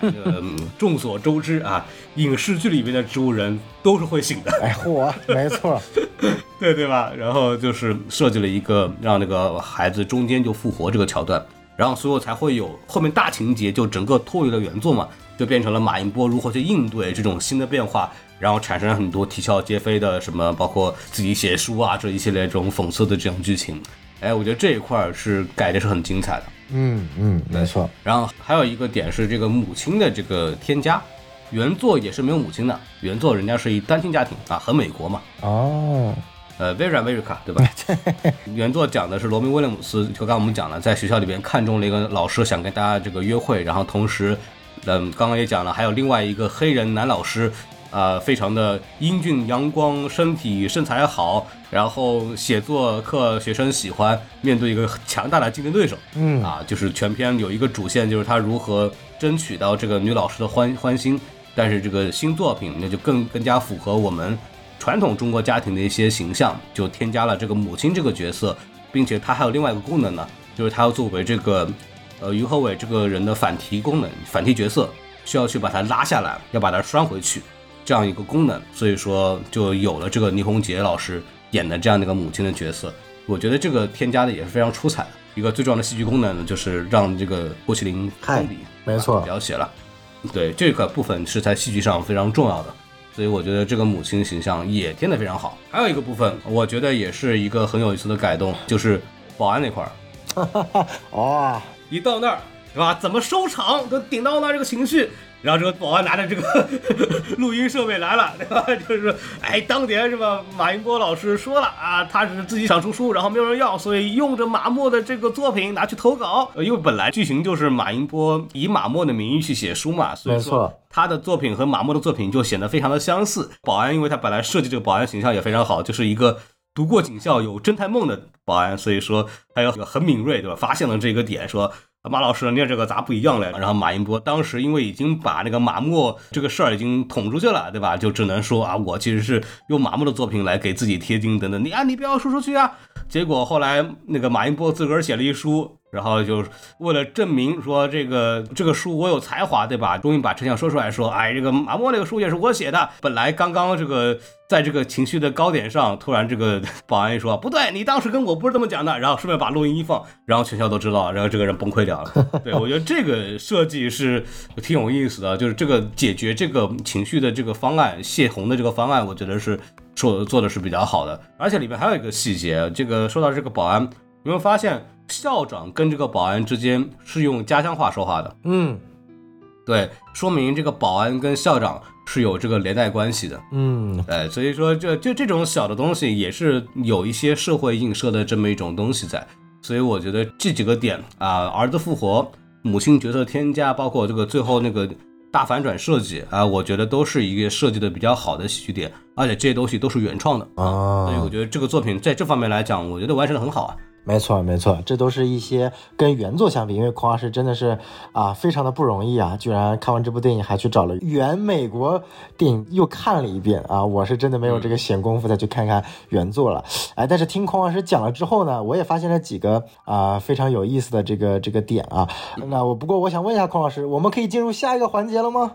这个嗯众所周知啊，影视剧里面的植物人都是会醒的，哎嚯，没错，对对吧？然后就是设计了一个让那个孩子中间就复活这个桥段，然后所以才会有后面大情节就整个脱离了原作嘛，就变成了马英波如何去应对这种新的变化，然后产生了很多啼笑皆非的什么，包括自己写书啊这一系列这种讽刺的这种剧情。哎，我觉得这一块儿是改的是很精彩的。嗯嗯，没错，然后还有一个点是这个母亲的这个添加，原作也是没有母亲的，原作人家是一单亲家庭啊，很美国嘛。哦，呃，Very America，对吧？原作讲的是罗宾威廉姆斯，就刚刚我们讲了，在学校里边看中了一个老师，想跟大家这个约会，然后同时，嗯，刚刚也讲了，还有另外一个黑人男老师，呃，非常的英俊阳光，身体身材好，然后写作课学生喜欢，面对一个强大的竞争对手，嗯啊，就是全篇有一个主线，就是他如何争取到这个女老师的欢欢心。但是这个新作品那就更更加符合我们传统中国家庭的一些形象，就添加了这个母亲这个角色，并且它还有另外一个功能呢，就是它要作为这个呃于和伟这个人的反提功能、反提角色，需要去把他拉下来，要把他拴回去这样一个功能，所以说就有了这个倪虹洁老师演的这样的一个母亲的角色。我觉得这个添加的也是非常出彩的。一个最重要的戏剧功能呢，就是让这个郭麒麟看笔没错描写了。对这个部分是在戏剧上非常重要的，所以我觉得这个母亲形象也添得非常好。还有一个部分，我觉得也是一个很有意思的改动，就是保安那块儿，哦，一到那儿，是吧？怎么收场都顶到那儿这个情绪，然后这个保安拿着这个 录音设备来了，对吧？就是说，哎，当年是吧？马云波老师说了啊，他是自己想出书，然后没有人要，所以用着马默的这个作品拿去投稿。呃因为本来剧情就是马云波以马默的名义去写书嘛，所以说他的作品和马默的作品就显得非常的相似。保安，因为他本来设计这个保安形象也非常好，就是一个读过警校、有侦探梦的保安，所以说他有很敏锐，对吧？发现了这个点，说马老师，你这个咋不一样嘞？然后马英波当时因为已经把那个马墨这个事儿已经捅出去了，对吧？就只能说啊，我其实是用马墨的作品来给自己贴金等等。你啊，你不要说出去啊！结果后来那个马云波自个儿写了一书，然后就为了证明说这个这个书我有才华，对吧？终于把真相说出来说，哎，这个马莫那个书也是我写的。本来刚刚这个在这个情绪的高点上，突然这个保安一说不对，你当时跟我不是这么讲的，然后顺便把录音一放，然后全校都知道，然后这个人崩溃掉了。对我觉得这个设计是挺有意思的，就是这个解决这个情绪的这个方案，泄洪的这个方案，我觉得是做做的是比较好的。而且里面还有一个细节，这个说到这个保安，有没有发现校长跟这个保安之间是用家乡话说话的，嗯对，说明这个保安跟校长是有这个连带关系的。嗯，哎，所以说这就这种小的东西也是有一些社会映射的这么一种东西在，所以我觉得这几个点啊，儿子复活、母亲角色添加，包括这个最后那个大反转设计啊，我觉得都是一个设计的比较好的喜剧点，而且这些东西都是原创的啊所以我觉得这个作品在这方面来讲，我觉得完成的很好啊。没错，没错，这都是一些跟原作相比，因为孔老师真的是啊，非常的不容易啊，居然看完这部电影还去找了原美国电影又看了一遍啊，我是真的没有这个闲工夫再去看看原作了，哎，但是听孔老师讲了之后呢，我也发现了几个啊非常有意思的这个这个点啊，那我不过我想问一下孔老师，我们可以进入下一个环节了吗？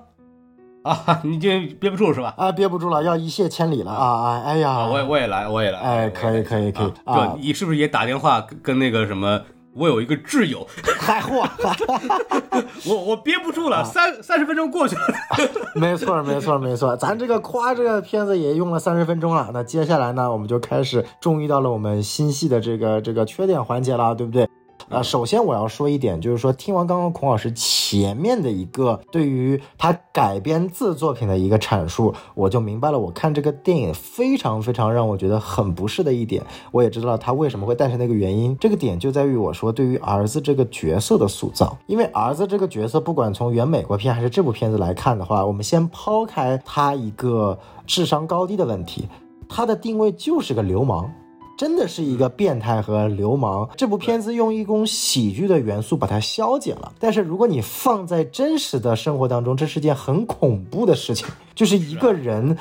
啊，你就憋不住是吧？啊，憋不住了，要一泻千里了啊啊！哎呀，啊，我也我也来，我也来。哎，可以可以可以啊，你是不是也打电话跟跟那个什么？我有一个挚友，嗨嚯，我我憋不住了，三三十分钟过去了。没错没错没错，咱这个夸这个片子也用了三十分钟了，那接下来呢，我们就开始终于到了我们新戏的这个这个缺点环节了，对不对？啊，首先我要说一点，就是说听完刚刚孔老师前面的一个对于他改编自作品的一个阐述，我就明白了，我看这个电影非常非常让我觉得很不适的一点，我也知道他为什么会诞生的一个原因。这个点就在于我说对于儿子这个角色的塑造，因为儿子这个角色，不管从原美国片还是这部片子来看的话，我们先抛开他一个智商高低的问题，他的定位就是个流氓。真的是一个变态和流氓。这部片子用一种喜剧的元素把它消解了，但是如果你放在真实的生活当中，这是件很恐怖的事情，就是一个人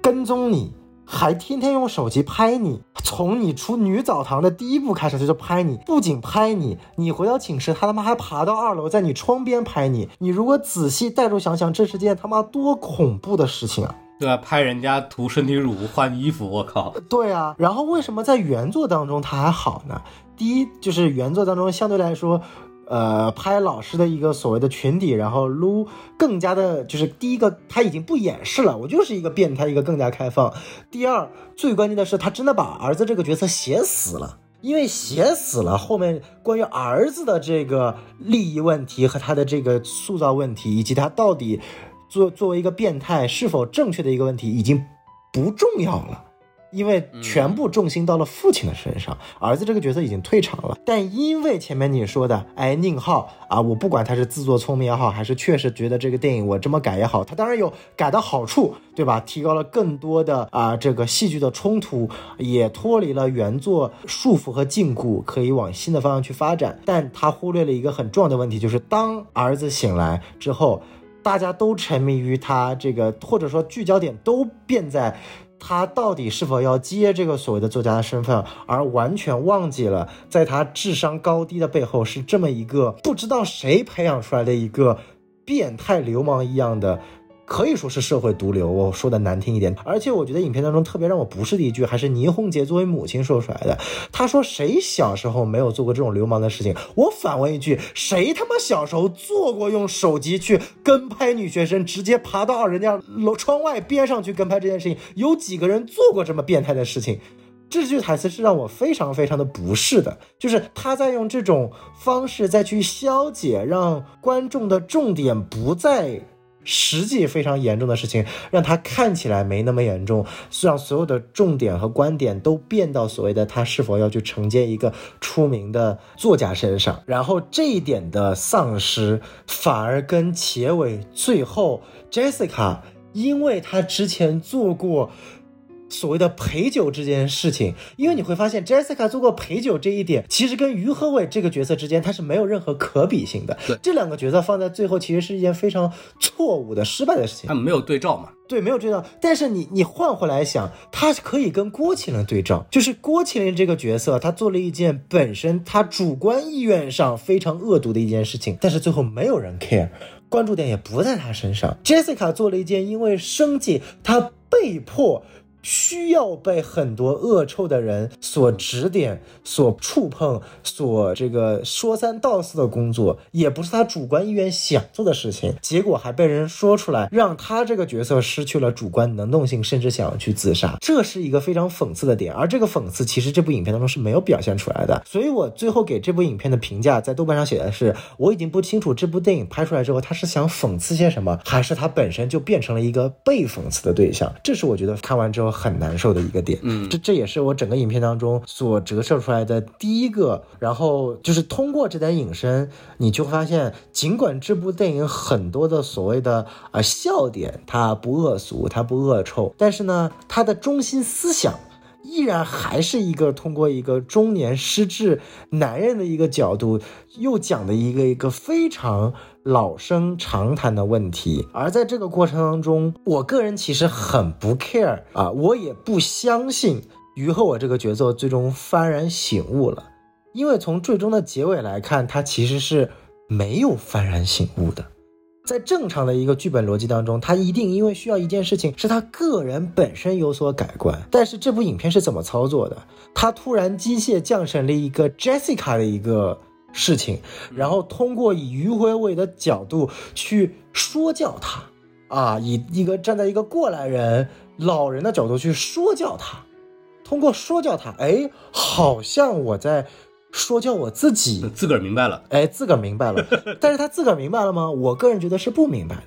跟踪你。还天天用手机拍你，从你出女澡堂的第一步开始他就拍你，不仅拍你，你回到寝室，他他妈还爬到二楼，在你窗边拍你。你如果仔细带入想想，这是件他妈多恐怖的事情啊！对啊，拍人家涂身体乳、换衣服，我靠！对啊，然后为什么在原作当中他还好呢？第一就是原作当中相对来说，呃，拍老师的一个所谓的群体，然后撸更加的，就是第一个他已经不掩饰了，我就是一个变态，一个更加开放。第二，最关键的是他真的把儿子这个角色写死了。因为写死了，后面关于儿子的这个利益问题和他的这个塑造问题，以及他到底作作为一个变态是否正确的一个问题，已经不重要了。因为全部重心到了父亲的身上，儿子这个角色已经退场了。但因为前面你说的，哎，宁浩啊，我不管他是自作聪明也好，还是确实觉得这个电影我这么改也好，他当然有改的好处，对吧？提高了更多的啊这个戏剧的冲突，也脱离了原作束缚和禁锢，可以往新的方向去发展。但他忽略了一个很重要的问题，就是当儿子醒来之后，大家都沉迷于他这个，或者说聚焦点都变在。他到底是否要接这个所谓的作家的身份，而完全忘记了，在他智商高低的背后是这么一个不知道谁培养出来的一个变态流氓一样的，可以说是社会毒瘤。我说的难听一点，而且我觉得影片当中特别让我不适的一句，还是倪虹洁作为母亲说出来的。她说：“谁小时候没有做过这种流氓的事情？”我反问一句：谁他妈小时候做过用手机去跟拍女学生，直接爬到人家楼窗外边上去跟拍这件事情？有几个人做过这么变态的事情？这句台词是让我非常非常的不适的，就是他在用这种方式再去消解，让观众的重点不在实际非常严重的事情，让他看起来没那么严重，让所有的重点和观点都变到所谓的他是否要去承接一个出名的作家身上，然后这一点的丧失，反而跟结尾最后 Jessica，因为他之前做过。所谓的陪酒这件事情，因为你会发现 Jessica 做过陪酒这一点，其实跟于和伟这个角色之间，它是没有任何可比性的。对这两个角色放在最后，其实是一件非常错误的、失败的事情他。们没有对照嘛？对，没有对照。但是你你换回来想，他可以跟郭麒麟对照，就是郭麒麟这个角色，他做了一件本身他主观意愿上非常恶毒的一件事情，但是最后没有人 care，关注点也不在他身上。Jessica 做了一件因为生计，他被迫。需要被很多恶臭的人所指点、所触碰、所这个说三道四的工作，也不是他主观意愿想做的事情，结果还被人说出来，让他这个角色失去了主观能动性，甚至想要去自杀，这是一个非常讽刺的点。而这个讽刺其实这部影片当中是没有表现出来的，所以我最后给这部影片的评价在豆瓣上写的是：我已经不清楚这部电影拍出来之后他是想讽刺些什么，还是他本身就变成了一个被讽刺的对象。这是我觉得看完之后。很难受的一个点，嗯，这这也是我整个影片当中所折射出来的第一个。然后就是通过这点引申，你就发现，尽管这部电影很多的所谓的啊笑点，它不恶俗，它不恶臭，但是呢，它的中心思想依然还是一个通过一个中年失智男人的一个角度，又讲的一个一个非常。老生常谈的问题，而在这个过程当中，我个人其实很不 care 啊，我也不相信于和我这个角色最终幡然醒悟了，因为从最终的结尾来看，他其实是没有幡然醒悟的。在正常的一个剧本逻辑当中，他一定因为需要一件事情，是他个人本身有所改观。但是这部影片是怎么操作的？他突然机械降神了一个 Jessica 的一个。事情，然后通过以于辉伟的角度去说教他，啊，以一个站在一个过来人、老人的角度去说教他，通过说教他，哎，好像我在说教我自己，自个儿明白了，哎，自个儿明白了，但是他自个儿明白了吗？我个人觉得是不明白的。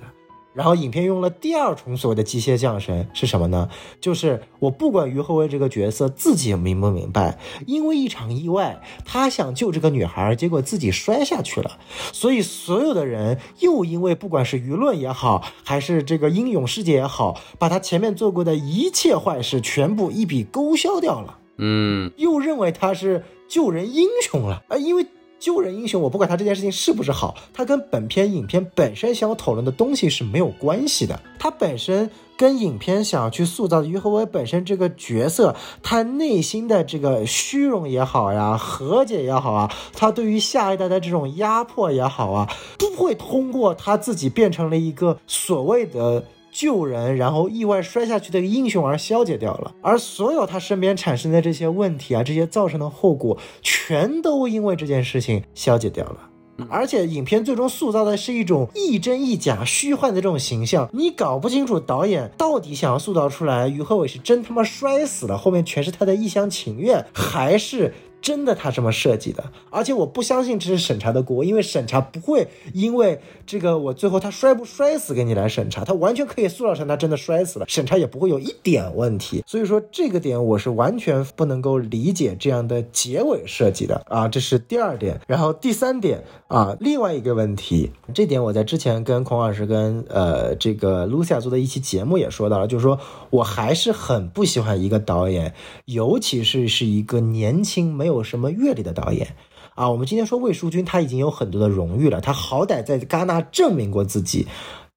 然后影片用了第二重所谓的机械降神是什么呢？就是我不管于和伟这个角色自己明不明白，因为一场意外，他想救这个女孩，结果自己摔下去了，所以所有的人又因为不管是舆论也好，还是这个英勇事迹也好，把他前面做过的一切坏事全部一笔勾销掉了。嗯，又认为他是救人英雄了啊，因为。救人英雄，我不管他这件事情是不是好，他跟本片影片本身想要讨论的东西是没有关系的。他本身跟影片想要去塑造的于和伟本身这个角色，他内心的这个虚荣也好呀，和解也好啊，他对于下一代的这种压迫也好啊，不会通过他自己变成了一个所谓的。救人，然后意外摔下去的英雄而消解掉了，而所有他身边产生的这些问题啊，这些造成的后果，全都因为这件事情消解掉了。而且影片最终塑造的是一种亦真亦假、虚幻的这种形象，你搞不清楚导演到底想要塑造出来于和伟是真他妈摔死了，后面全是他的一厢情愿，还是？真的他这么设计的，而且我不相信这是审查的锅，因为审查不会因为这个我最后他摔不摔死给你来审查，他完全可以塑造成他真的摔死了，审查也不会有一点问题。所以说这个点我是完全不能够理解这样的结尾设计的啊，这是第二点。然后第三点啊，另外一个问题，这点我在之前跟孔老师跟呃这个露西亚做的一期节目也说到了，就是说我还是很不喜欢一个导演，尤其是是一个年轻没有。有什么阅历的导演啊？我们今天说魏淑君，他已经有很多的荣誉了，他好歹在戛纳证明过自己。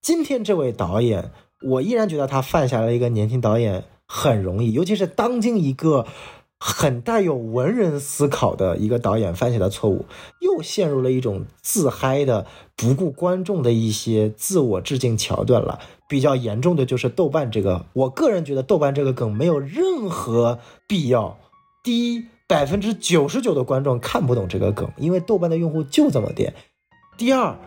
今天这位导演，我依然觉得他犯下了一个年轻导演很容易，尤其是当今一个很带有文人思考的一个导演犯下的错误，又陷入了一种自嗨的、不顾观众的一些自我致敬桥段了。比较严重的就是豆瓣这个，我个人觉得豆瓣这个梗没有任何必要。第一。百分之九十九的观众看不懂这个梗，因为豆瓣的用户就这么点。第二。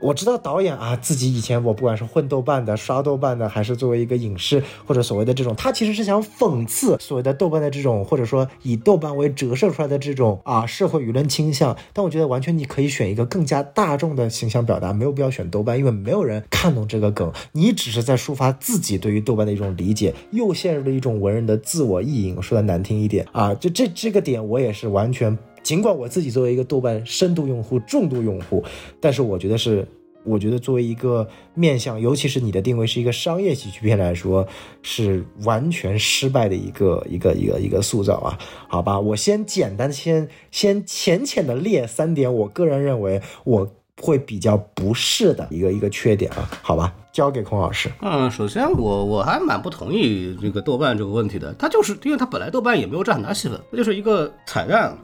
我知道导演啊，自己以前我不管是混豆瓣的、刷豆瓣的，还是作为一个影视或者所谓的这种，他其实是想讽刺所谓的豆瓣的这种，或者说以豆瓣为折射出来的这种啊社会舆论倾向。但我觉得完全你可以选一个更加大众的形象表达，没有必要选豆瓣，因为没有人看懂这个梗，你只是在抒发自己对于豆瓣的一种理解，又陷入了一种文人的自我意淫。说的难听一点啊，就这这个点我也是完全。尽管我自己作为一个豆瓣深度用户、重度用户，但是我觉得是，我觉得作为一个面向，尤其是你的定位是一个商业喜剧片来说，是完全失败的一个一个一个一个塑造啊。好吧，我先简单先先浅浅的列三点，我个人认为我会比较不适的一个一个缺点啊。好吧，交给孔老师。嗯，首先我我还蛮不同意这个豆瓣这个问题的，它就是因为它本来豆瓣也没有占很大戏份，它就是一个彩蛋。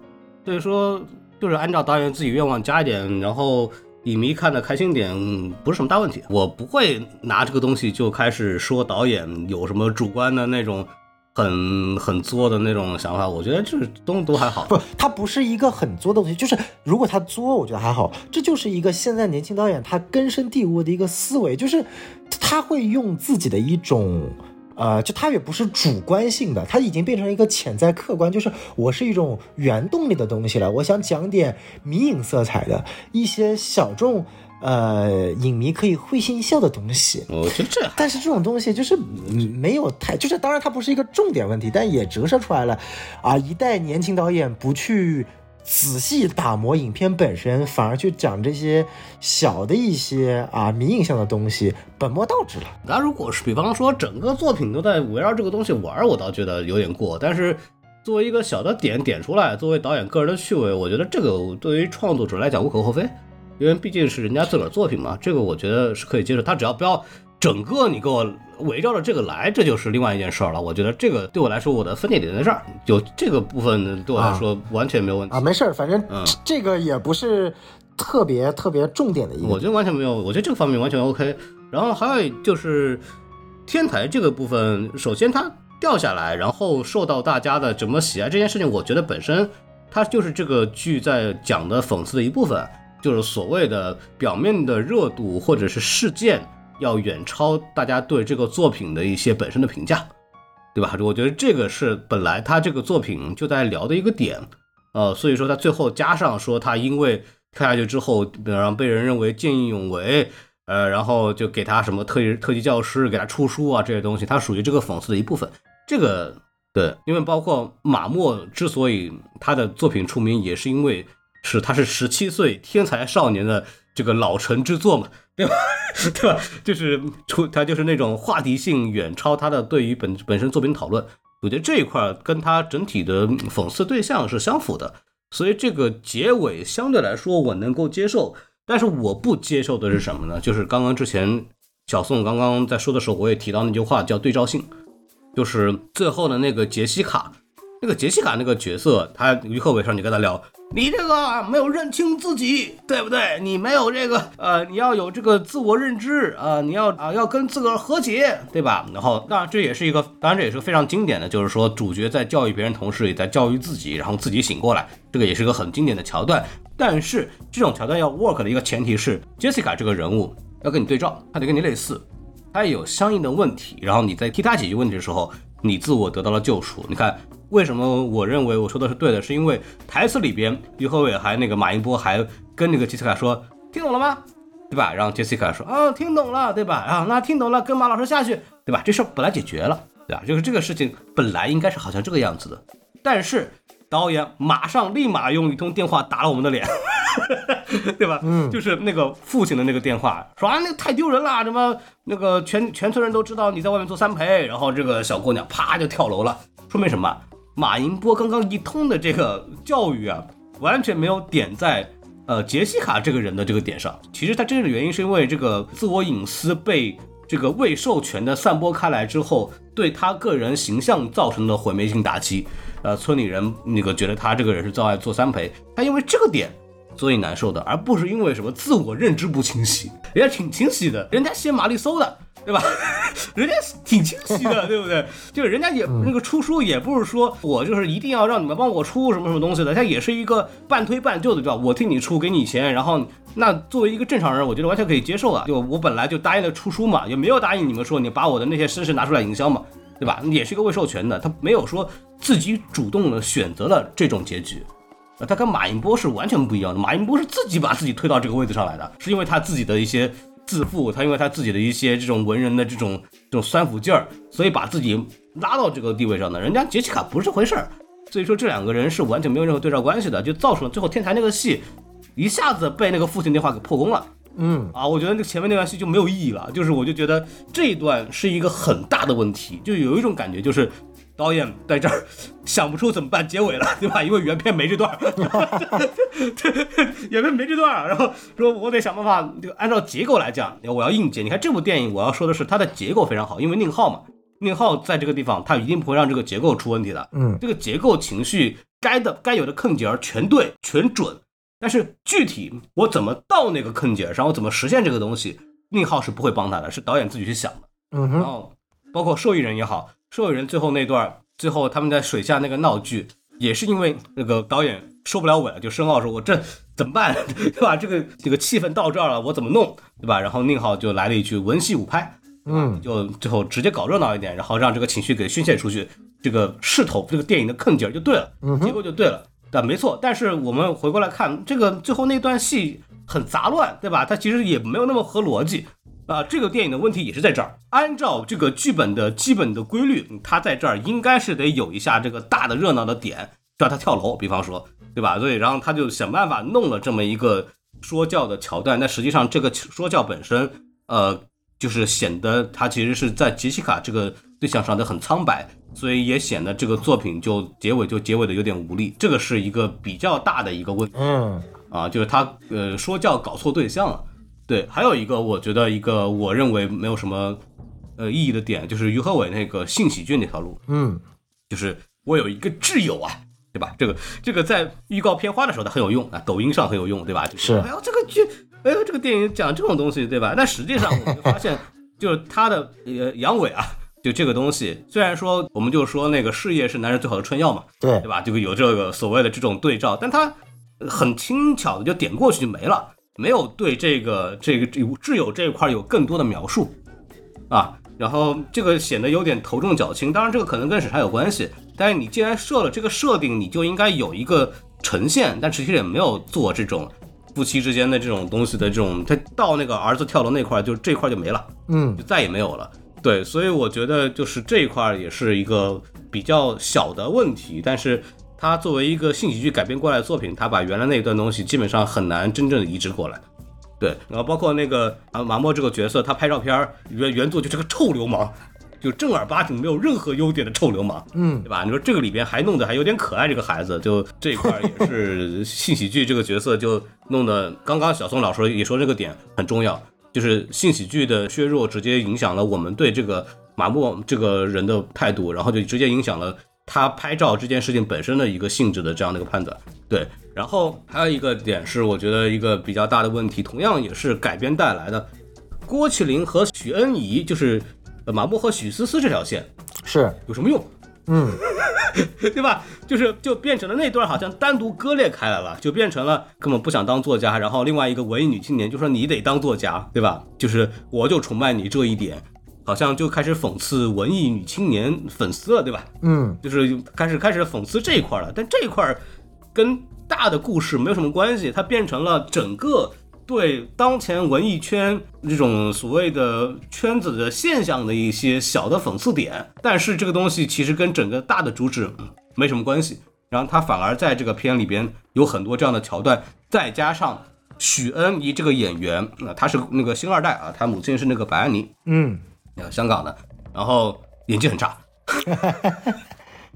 所以说，就是按照导演自己愿望加一点，然后影迷看的开心点，不是什么大问题。我不会拿这个东西就开始说导演有什么主观的那种很很作的那种想法，我觉得就是都都还好。不，它不是一个很作的东西，就是如果他作，我觉得还好。这就是一个现在年轻导演他根深蒂固的一个思维，就是他会用自己的一种。呃，就它也不是主观性的，它已经变成一个潜在客观，就是我是一种原动力的东西了。我想讲点迷影色彩的一些小众呃影迷可以会心一笑的东西。我觉得这，但是这种东西就是没有太，就是当然它不是一个重点问题，但也折射出来了啊，一代年轻导演不去。仔细打磨影片本身，反而去讲这些小的一些啊迷影像的东西，本末倒置了。那如果是比方说整个作品都在围绕这个东西玩，我倒觉得有点过。但是作为一个小的点点出来，作为导演个人的趣味，我觉得这个对于创作者来讲无可厚非，因为毕竟是人家自个儿作品嘛，这个我觉得是可以接受。他只要不要。整个你给我围绕着这个来，这就是另外一件事儿了。我觉得这个对我来说，我的分界点在这儿，就这个部分对我来说完全没有问题啊。没事儿，反正这个也不是特别特别重点的一个。我觉得完全没有，我觉得这个方面完全 OK。然后还有就是天台这个部分，首先它掉下来，然后受到大家的怎么喜爱这件事情，我觉得本身它就是这个剧在讲的讽刺的一部分，就是所谓的表面的热度或者是事件。要远超大家对这个作品的一些本身的评价，对吧？我觉得这个是本来他这个作品就在聊的一个点，呃，所以说他最后加上说他因为跳下去之后，比方被人认为见义勇为，呃，然后就给他什么特特级教师给他出书啊这些东西，他属于这个讽刺的一部分。这个对，因为包括马莫之所以他的作品出名，也是因为是他是十七岁天才少年的这个老成之作嘛。对吧？对吧？就是出他就是那种话题性远超他的对于本本身作品讨论，我觉得这一块跟他整体的讽刺对象是相符的，所以这个结尾相对来说我能够接受。但是我不接受的是什么呢？就是刚刚之前小宋刚刚在说的时候，我也提到那句话叫对照性，就是最后的那个杰西卡。那个杰西卡那个角色，他于和伟上你跟他聊，你这个没有认清自己，对不对？你没有这个，呃，你要有这个自我认知啊，你要啊要跟自个儿和解，对吧？然后当然这也是一个，当然这也是非常经典的，就是说主角在教育别人同时，也在教育自己，然后自己醒过来，这个也是一个很经典的桥段。但是这种桥段要 work 的一个前提是，杰西卡这个人物要跟你对照，他得跟你类似，他也有相应的问题，然后你在替他解决问题的时候，你自我得到了救赎。你看。为什么我认为我说的是对的？是因为台词里边于和伟还那个马英波还跟那个杰西卡说听懂了吗？对吧？然后杰西卡说啊听懂了，对吧？啊那听懂了，跟马老师下去，对吧？这事本来解决了，对吧？就是这个事情本来应该是好像这个样子的，但是导演马上立马用一通电话打了我们的脸，对吧？嗯，就是那个父亲的那个电话，说啊那个太丢人了，什么那个全全村人都知道你在外面做三陪，然后这个小姑娘啪就跳楼了，说明什么？马银波刚刚一通的这个教育啊，完全没有点在呃杰西卡这个人的这个点上。其实他真正的原因是因为这个自我隐私被这个未授权的散播开来之后，对他个人形象造成的毁灭性打击。呃，村里人那个觉得他这个人是造爱做三陪，他因为这个点所以难受的，而不是因为什么自我认知不清晰。人家挺清晰的，人家写玛丽搜的。对吧？人家挺清晰的，对不对？就是人家也那个出书也不是说我就是一定要让你们帮我出什么什么东西的，他也是一个半推半就的，对吧？我替你出，给你钱，然后那作为一个正常人，我觉得完全可以接受啊。就我本来就答应了出书嘛，也没有答应你们说你把我的那些身世拿出来营销嘛，对吧？也是一个未授权的，他没有说自己主动的选择了这种结局，他跟马云波是完全不一样的。马云波是自己把自己推到这个位置上来的，是因为他自己的一些。自负，他因为他自己的一些这种文人的这种这种酸腐劲儿，所以把自己拉到这个地位上的。人家杰西卡不是这回事儿，所以说这两个人是完全没有任何对照关系的，就造成了最后天台那个戏一下子被那个父亲电话给破功了。嗯啊，我觉得那前面那段戏就没有意义了，就是我就觉得这一段是一个很大的问题，就有一种感觉就是。导演在这儿想不出怎么办结尾了，对吧？因为原片没这段，原片没这段，然后说我得想办法，就按照结构来讲，我要硬接。你看这部电影，我要说的是它的结构非常好，因为宁浩嘛，宁浩在这个地方他一定不会让这个结构出问题的。嗯，这个结构情绪该的该有的坑节儿全对全准，但是具体我怎么到那个坑节上，我怎么实现这个东西，宁浩是不会帮他的，是导演自己去想的。嗯哼。包括受益人也好，受益人最后那段，最后他们在水下那个闹剧，也是因为那个导演受不了尾了，就申浩说：“我这怎么办，对吧？这个这个气氛到这儿了，我怎么弄，对吧？”然后宁浩就来了一句文戏武拍，嗯，就最后直接搞热闹一点，然后让这个情绪给宣泄出去，这个势头，这个电影的坑劲儿就对了，结果就对了。但没错，但是我们回过来看，这个最后那段戏很杂乱，对吧？它其实也没有那么合逻辑啊。这个电影的问题也是在这儿。按照这个剧本的基本的规律，它在这儿应该是得有一下这个大的热闹的点，让他跳楼，比方说，对吧？所以然后他就想办法弄了这么一个说教的桥段。但实际上这个说教本身，呃，就是显得他其实是在杰西卡这个对象上的很苍白。所以也显得这个作品就结尾就结尾的有点无力，这个是一个比较大的一个问题。嗯，啊，就是他呃说教搞错对象了。对，还有一个我觉得一个我认为没有什么呃意义的点，就是于和伟那个性喜剧那条路。嗯，就是我有一个挚友啊，对吧？这个这个在预告片花的时候它很有用啊，抖音上很有用，对吧？就是。哎呦，这个剧，哎呦，这个电影讲这种东西，对吧？但实际上我们就发现，就是他的呃阳痿啊。就这个东西，虽然说我们就说那个事业是男人最好的春药嘛，对对吧？这个有这个所谓的这种对照，但他很轻巧的就点过去就没了，没有对这个这个有挚友这一块有更多的描述啊。然后这个显得有点头重脚轻。当然这个可能跟审查有关系，但是你既然设了这个设定，你就应该有一个呈现，但其实也没有做这种夫妻之间的这种东西的这种，他到那个儿子跳楼那块就这块就没了，嗯，就再也没有了。对，所以我觉得就是这一块也是一个比较小的问题，但是它作为一个性喜剧改编过来的作品，它把原来那一段东西基本上很难真正的移植过来。对，然后包括那个啊马莫这个角色，他拍照片原原作就是个臭流氓，就正儿八经没有任何优点的臭流氓，嗯，对吧？你说这个里边还弄得还有点可爱，这个孩子就这一块也是 性喜剧这个角色就弄得，刚刚小宋老师也说这个点很重要。就是性喜剧的削弱，直接影响了我们对这个马莫这个人的态度，然后就直接影响了他拍照这件事情本身的一个性质的这样的一个判断。对，然后还有一个点是，我觉得一个比较大的问题，同样也是改编带来的，郭麒麟和许恩怡，就是马莫和许思思这条线是有什么用？嗯，对吧？就是就变成了那段好像单独割裂开来了，就变成了根本不想当作家，然后另外一个文艺女青年就说你得当作家，对吧？就是我就崇拜你这一点，好像就开始讽刺文艺女青年粉丝了，对吧？嗯，就是开始开始讽刺这一块了，但这一块跟大的故事没有什么关系，它变成了整个。对当前文艺圈这种所谓的圈子的现象的一些小的讽刺点，但是这个东西其实跟整个大的主旨没什么关系。然后他反而在这个片里边有很多这样的桥段，再加上许恩怡这个演员，那他是那个星二代啊，他母亲是那个白安妮，嗯，香港的，然后演技很差。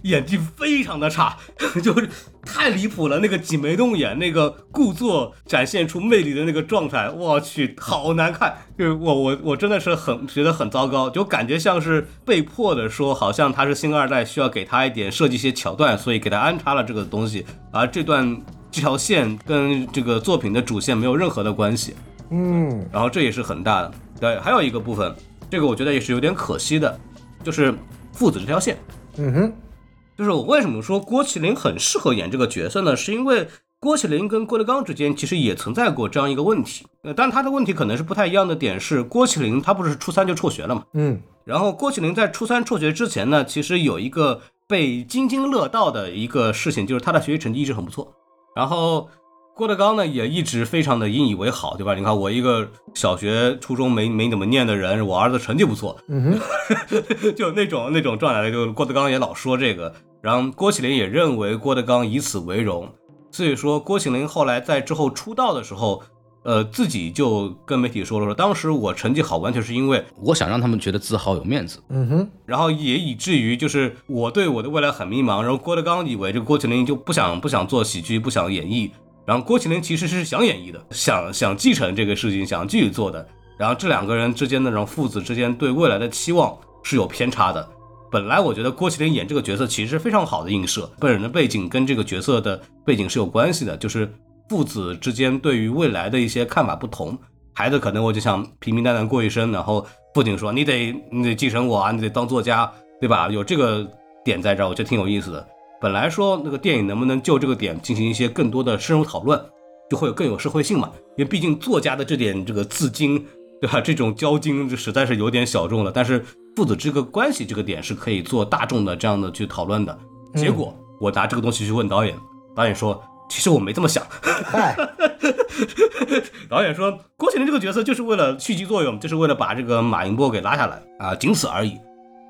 演技非常的差，就是太离谱了。那个挤眉弄眼，那个故作展现出魅力的那个状态，我去，好难看。就是我我我真的是很觉得很糟糕，就感觉像是被迫的说，好像他是星二代，需要给他一点设计一些桥段，所以给他安插了这个东西。而这段这条线跟这个作品的主线没有任何的关系。嗯，然后这也是很大的。对，还有一个部分，这个我觉得也是有点可惜的，就是父子这条线。嗯哼。就是我为什么说郭麒麟很适合演这个角色呢？是因为郭麒麟跟郭德纲之间其实也存在过这样一个问题，呃，但他的问题可能是不太一样的点是，郭麒麟他不是初三就辍学了嘛，嗯，然后郭麒麟在初三辍学之前呢，其实有一个被津津乐道的一个事情，就是他的学习成绩一直很不错，然后。郭德纲呢也一直非常的引以为豪，对吧？你看我一个小学、初中没没怎么念的人，我儿子成绩不错，嗯哼 就那种那种状态，就郭德纲也老说这个，然后郭麒麟也认为郭德纲以此为荣，所以说郭麒麟后来在之后出道的时候，呃，自己就跟媒体说了说，当时我成绩好，完全是因为我想让他们觉得自豪有面子，嗯哼，然后也以至于就是我对我的未来很迷茫，然后郭德纲以为这个郭麒麟就不想不想做喜剧，不想演绎。然后郭麒麟其实是想演绎的，想想继承这个事情，想继续做的。然后这两个人之间的这种父子之间对未来的期望是有偏差的。本来我觉得郭麒麟演这个角色其实是非常好的映射，本人的背景跟这个角色的背景是有关系的，就是父子之间对于未来的一些看法不同。孩子可能我就想平平淡淡过一生，然后父亲说你得你得继承我啊，你得当作家，对吧？有这个点在这儿，我觉得挺有意思的。本来说那个电影能不能就这个点进行一些更多的深入讨论，就会有更有社会性嘛。因为毕竟作家的这点这个字经，对吧？这种交金就实在是有点小众了。但是父子这个关系这个点是可以做大众的这样的去讨论的。结果我拿这个东西去问导演，导演说其实我没这么想。嗨，导演说郭麒麟这个角色就是为了续集作用，就是为了把这个马云波给拉下来啊，仅此而已。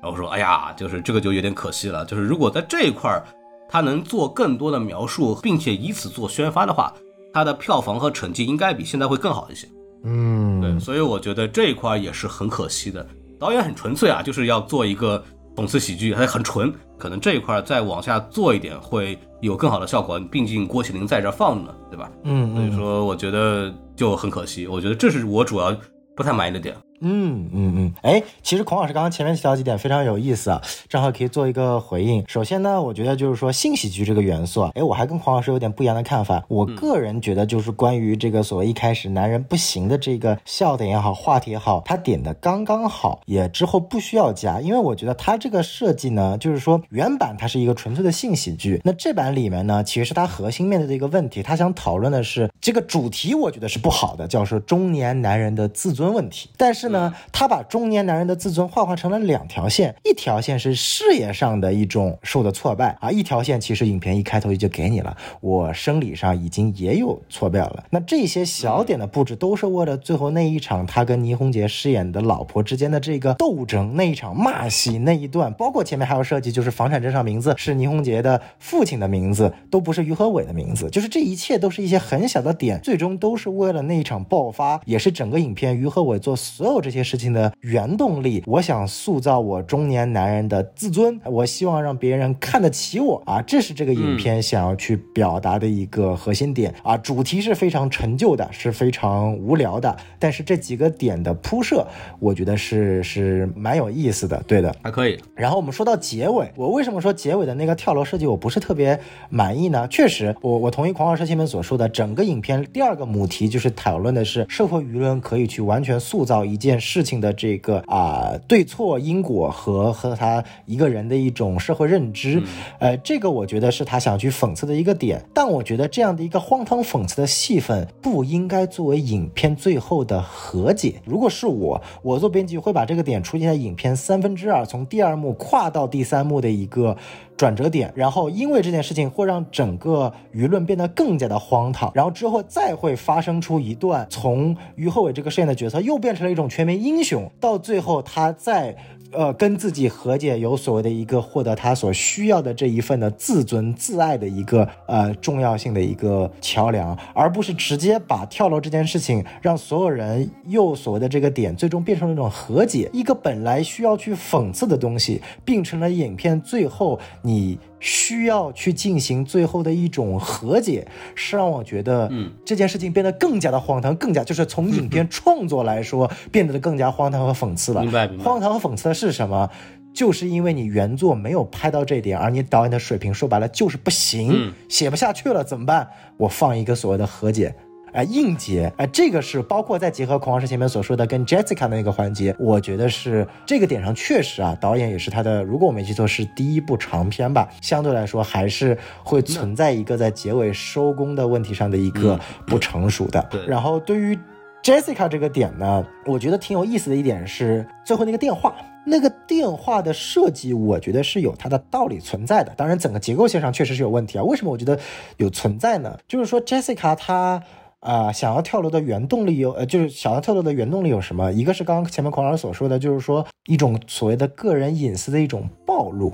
然后说哎呀，就是这个就有点可惜了，就是如果在这一块儿。他能做更多的描述，并且以此做宣发的话，他的票房和成绩应该比现在会更好一些。嗯，对，所以我觉得这一块也是很可惜的。导演很纯粹啊，就是要做一个讽刺喜剧，还很纯。可能这一块再往下做一点，会有更好的效果。毕竟郭麒麟在这放着呢，对吧？嗯所以说我觉得就很可惜。我觉得这是我主要不太满意的点。嗯嗯嗯，哎，其实孔老师刚刚前面提到几点非常有意思啊，正好可以做一个回应。首先呢，我觉得就是说性喜剧这个元素啊，哎，我还跟孔老师有点不一样的看法。我个人觉得就是关于这个所谓一开始男人不行的这个笑点也好，话题也好，他点的刚刚好，也之后不需要加，因为我觉得他这个设计呢，就是说原版它是一个纯粹的性喜剧，那这版里面呢，其实是他核心面对的一个问题，他想讨论的是这个主题，我觉得是不好的，叫做中年男人的自尊问题。但是呢，他把中年男人的自尊幻化成了两条线，一条线是事业上的一种受的挫败啊，一条线其实影片一开头就给你了，我生理上已经也有挫败了。那这些小点的布置都是为了最后那一场他跟倪虹洁饰演的老婆之间的这个斗争，那一场骂戏那一段，包括前面还有设计，就是房产证上名字是倪虹洁的父亲的名字，都不是于和伟的名字，就是这一切都是一些很小的点，最终都是为了那一场爆发，也是整个影片于和伟做所有这些事情的。原动力，我想塑造我中年男人的自尊，我希望让别人看得起我啊，这是这个影片想要去表达的一个核心点啊。主题是非常陈旧的，是非常无聊的，但是这几个点的铺设，我觉得是是蛮有意思的，对的，还可以。然后我们说到结尾，我为什么说结尾的那个跳楼设计我不是特别满意呢？确实，我我同意狂傲师前面所说的，整个影片第二个母题就是讨论的是社会舆论可以去完全塑造一件事情的这个啊对错因果和和他一个人的一种社会认知，呃，这个我觉得是他想去讽刺的一个点。但我觉得这样的一个荒唐讽刺的戏份不应该作为影片最后的和解。如果是我，我做编辑会把这个点出现在影片三分之二，从第二幕跨到第三幕的一个。转折点，然后因为这件事情会让整个舆论变得更加的荒唐，然后之后再会发生出一段从于厚伟这个饰演的角色又变成了一种全民英雄，到最后他在呃跟自己和解，有所谓的一个获得他所需要的这一份的自尊自爱的一个呃重要性的一个桥梁，而不是直接把跳楼这件事情让所有人又所谓的这个点最终变成了一种和解，一个本来需要去讽刺的东西，变成了影片最后。你需要去进行最后的一种和解，是让我觉得，嗯，这件事情变得更加的荒唐，更加就是从影片创作来说，变得更加荒唐和讽刺了。明白，明白。荒唐和讽刺的是什么？就是因为你原作没有拍到这点，而你导演的水平说白了就是不行，写不下去了，怎么办？我放一个所谓的和解。哎，应节，哎，这个是包括再结合孔老师前面所说的跟 Jessica 的那个环节，我觉得是这个点上确实啊，导演也是他的，如果我没记错是第一部长片吧，相对来说还是会存在一个在结尾收工的问题上的一个不成熟的。对，然后对于 Jessica 这个点呢，我觉得挺有意思的一点是最后那个电话，那个电话的设计，我觉得是有它的道理存在的。当然，整个结构线上确实是有问题啊。为什么我觉得有存在呢？就是说 Jessica 她。啊，想要跳楼的原动力有，呃，就是想要跳楼的原动力有什么？一个是刚刚前面孔老师所说的，就是说一种所谓的个人隐私的一种暴露，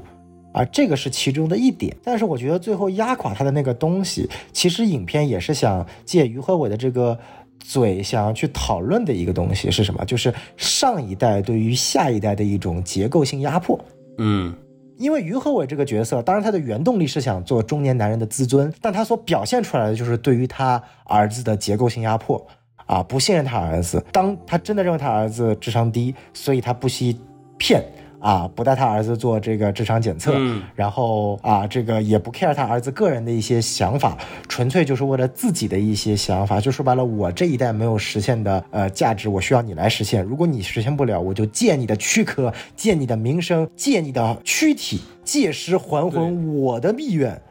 啊，这个是其中的一点。但是我觉得最后压垮他的那个东西，其实影片也是想借于和伟的这个嘴，想要去讨论的一个东西是什么？就是上一代对于下一代的一种结构性压迫。嗯。因为于和伟这个角色，当然他的原动力是想做中年男人的自尊，但他所表现出来的就是对于他儿子的结构性压迫，啊，不信任他儿子。当他真的认为他儿子智商低，所以他不惜骗啊，不带他儿子做这个智商检测，嗯然后啊，这个也不 care 他儿子个人的一些想法，纯粹就是为了自己的一些想法。就说白了，我这一代没有实现的呃价值，我需要你来实现。如果你实现不了，我就借你的躯壳，借你的名声，借你的躯体，借尸还魂，我的意愿。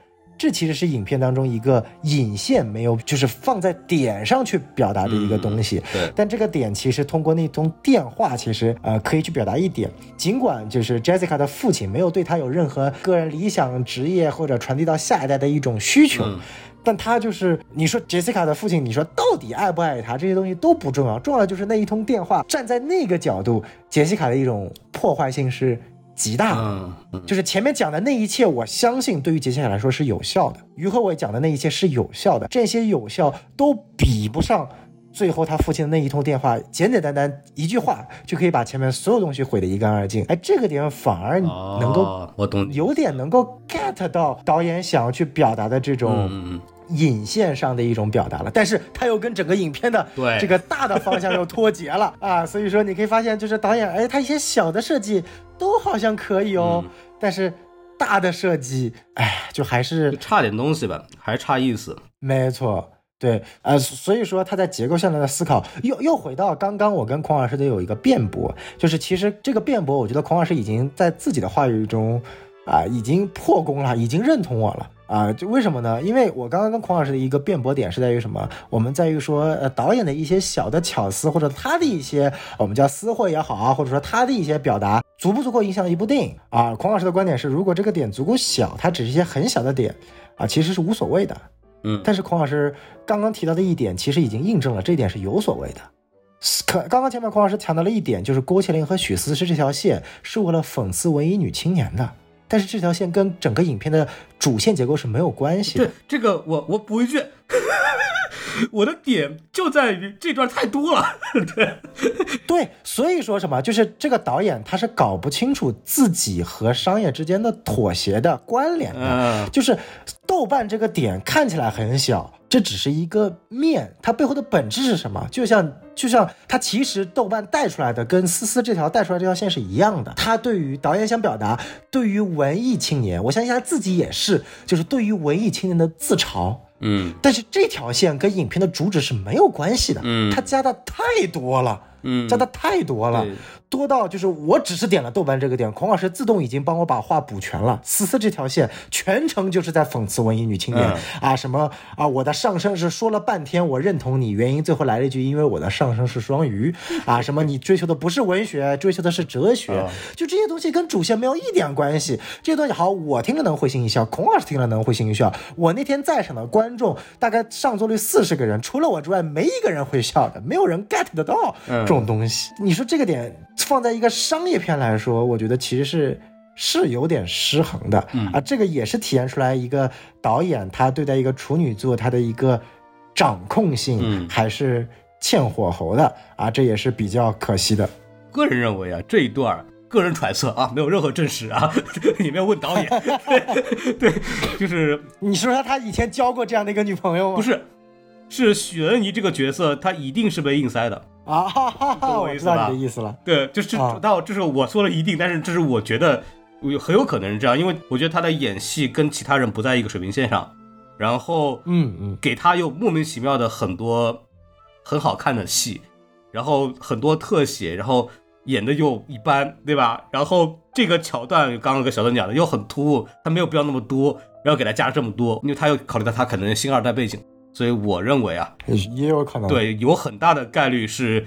这其实是影片当中一个引线没有，就是放在点上去表达的一个东西。对但这个点其实通过那通电话，其实呃可以去表达一点。尽管就是 Jessica 的父亲没有对他有任何个人理想、职业或者传递到下一代的一种需求。嗯但他就是你说 Jessica 的父亲，你说到底爱不爱他，这些东西都不重要，重要的就是那一通电话，站在那个角度，杰西卡的一种破坏性是极大就是前面讲的那一切，我相信对于杰西卡来说是有效的。于和伟讲的那一切是有效的，这些有效都比不上最后他父亲的那一通电话，简简单单一句话就可以把前面所有东西毁得一干二净。哎，这个点反而能够哦我懂，有点能够 get 到导演想要去表达的这种。引线上的一种表达了，但是他又跟整个影片的对这个大的方向又脱节了 啊，所以说你可以发现，就是导演，哎，他一些小的设计都好像可以哦，嗯但是大的设计，哎，就还是就差点东西吧，还差意思。没错。对，呃，所以说他在结构上的思考，又又回到刚刚我跟孔老师的有一个辩驳，就是其实这个辩驳，我觉得孔老师已经在自己的话语中，啊、已经破功了，已经认同我了。啊，就为什么呢？因为我刚刚跟孔老师的一个辩驳点是在于什么？我们在于说，呃，导演的一些小的巧思，或者他的一些我们叫私货也好啊，或者说他的一些表达，足不足够影响一部电影啊？孔老师的观点是，如果这个点足够小，它只是一些很小的点啊，其实是无所谓的。嗯但是孔老师刚刚提到的一点，其实已经印证了这一点是有所谓的。可刚刚前面孔老师强调了一点，就是郭麒麟和许思思这条线是为了讽刺文艺女青年的，但是这条线跟整个影片的主线结构是没有关系的对。这个我我补一句，我的点就在于这段太多了。对，对，所以说什么，就是这个导演他是搞不清楚自己和商业之间的妥协的关联的。嗯就是豆瓣这个点看起来很小，这只是一个面，它背后的本质是什么？就像就像它其实豆瓣带出来的跟思思这条带出来这条线是一样的。他对于导演想表达，对于文艺青年，我相信他自己也是，就是对于文艺青年的自嘲。嗯但是这条线跟影片的主旨是没有关系的，嗯它加的太多了。嗯，加的太多了，多到就是我只是点了豆瓣这个点，孔老师自动已经帮我把话补全了。思思这条线全程就是在讽刺文艺女青年、嗯啊，什么啊，我的上升是说了半天我认同你，原因最后来了一句，因为我的上升是双鱼 啊，什么你追求的不是文学，追求的是哲学，啊就这些东西跟主线没有一点关系。这些东西好，我听了能会心一笑，孔老师听了能会心一笑。我那天在场的观众大概上座率四十个人，除了我之外，没一个人会笑的，没有人 get 得到嗯这种东西。你说这个点放在一个商业片来说，我觉得其实是。是有点失衡的、啊，这个也是体现出来一个导演他对待一个处女座他的一个掌控性嗯还是欠火候的啊，这也是比较可惜的。个人认为啊，这一段个人揣测啊，没有任何证实啊，也没有问导演。对对，就是你说他他以前交过这样的一个女朋友吗？不是是许恩怡这个角色，她一定是被硬塞的。啊，哈哈懂哈，我知道你的意思了。对，就是啊到这是我说了一定，但是这是我觉得有很有可能是这样，因为我觉得他的演戏跟其他人不在一个水平线上，然后嗯嗯，给他又莫名其妙的很多很好看的戏，然后很多特写，然后演的又一般，对吧？然后这个桥段刚刚跟小邓讲的又很突兀，他没有必要那么多，然后给他加了这么多，因为他又考虑到他可能星二代背景，所以我认为啊，也也有可能。，对，有很大的概率是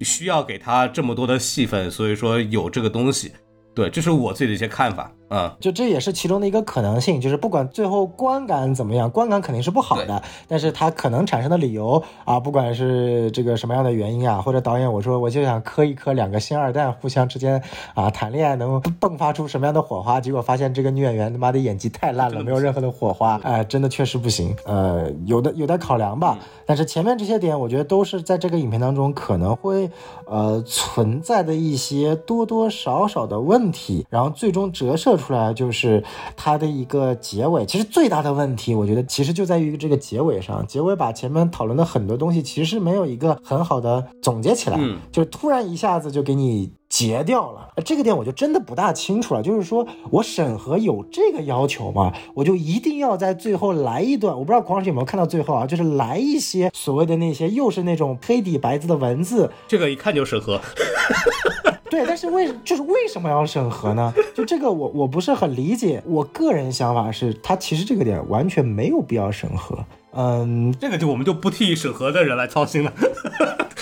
需要给他这么多的戏份，所以说有这个东西。对，这是我自己的一些看法啊、就这也是其中的一个可能性，就是不管最后观感怎么样，观感肯定是不好的，但是它可能产生的理由啊，不管是这个什么样的原因啊，或者导演我说我就想磕一磕两个星二代互相之间啊谈恋爱能迸发出什么样的火花，结果发现这个女演员他妈的演技太烂了，没有任何的火花，哎、真的确实不行，呃，有的有待考量吧。但是前面这些点，我觉得都是在这个影片当中可能会呃存在的一些多多少少的问题，然后最终折射出来就是它的一个结尾。其实最大的问题，我觉得其实就在于这个结尾上，结尾把前面讨论的很多东西其实没有一个很好的总结起来，嗯就是突然一下子就给你截掉了。这个点我就真的不大清楚了。就是说我审核有这个要求吗？我就一定要在最后来一段？我不知道孔老师有没有看到最后啊？就是来一些所谓的那些又是那种黑底白字的文字，这个一看就审核。对，但是为就是为什么要审核呢？就这个我我不是很理解。我个人想法是，他其实这个点完全没有必要审核。嗯，这个就我们就不替审核的人来操心了。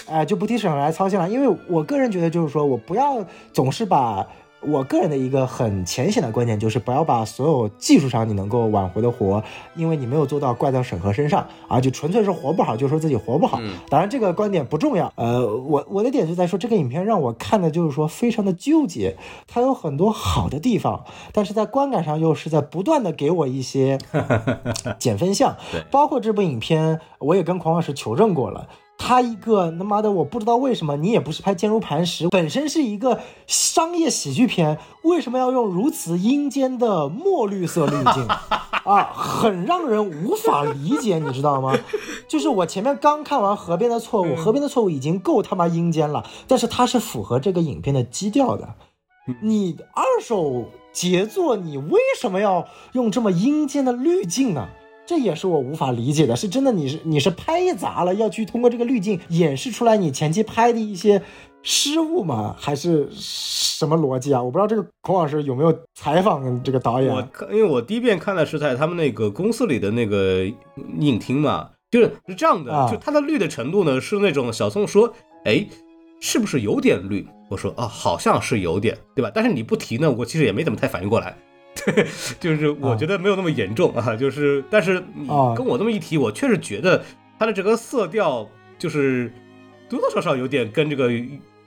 哎，就不替审核来操心了，因为我个人觉得就是说我不要总是把。我个人的一个很浅显的观点就是，不要把所有技术上你能够挽回的活，因为你没有做到怪到审核身上啊，就纯粹是活不好就说自己活不好。当然这个观点不重要。呃，我我的点就在说，这个影片让我看的就是说非常的纠结，它有很多好的地方，但是在观感上又是在不断的给我一些减分项。包括这部影片，我也跟狂老师求证过了。他一个他妈的，我不知道为什么你也不是拍《坚如磐石》，本身是一个商业喜剧片，为什么要用如此阴间的墨绿色滤镜 啊？很让人无法理解，你知道吗？就是我前面刚看完《河边的错误》，《河边的错误》已经够他妈阴间了，但是它是符合这个影片的基调的。你二手杰作，你为什么要用这么阴间的滤镜呢？这也是我无法理解的，是真的？你是你是拍砸了，要去通过这个滤镜演示出来你前期拍的一些失误吗？还是什么逻辑啊？我不知道这个孔老师有没有采访这个导演。我看，因为我第一遍看的是在他们那个公司里的那个影厅嘛，就是是这样的，就它的绿的程度呢是那种小宋说，哎，是不是有点绿？我说啊，好像是有点，对吧？但是你不提呢，我其实也没怎么太反应过来。对，就是我觉得没有那么严重啊，就是，但是你跟我这么一提，我确实觉得它的整个色调就是多多少少有点跟这个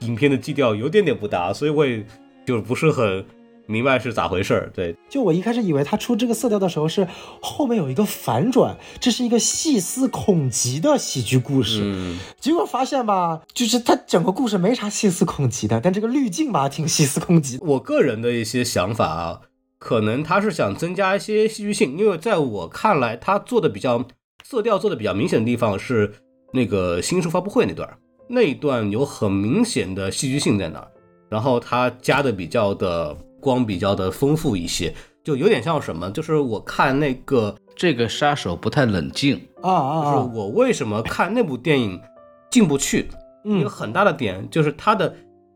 影片的基调有点点不搭，所以我也就不是很明白是咋回事儿。对，就我一开始以为他出这个色调的时候是后面有一个反转，这是一个细思恐极的喜剧故事，结果发现吧，就是他整个故事没啥细思恐极的，但这个滤镜吧挺细思恐极。我个人的一些想法啊。可能他是想增加一些戏剧性，因为在我看来，他做的比较色调做的比较明显的地方是那个新书发布会那段，那一段有很明显的戏剧性在那儿，然后他加的比较的光比较的丰富一些，就有点像什么，就是我看那个这个杀手不太冷静啊啊，就是我为什么看那部电影进不去，一个很大的点就是他的。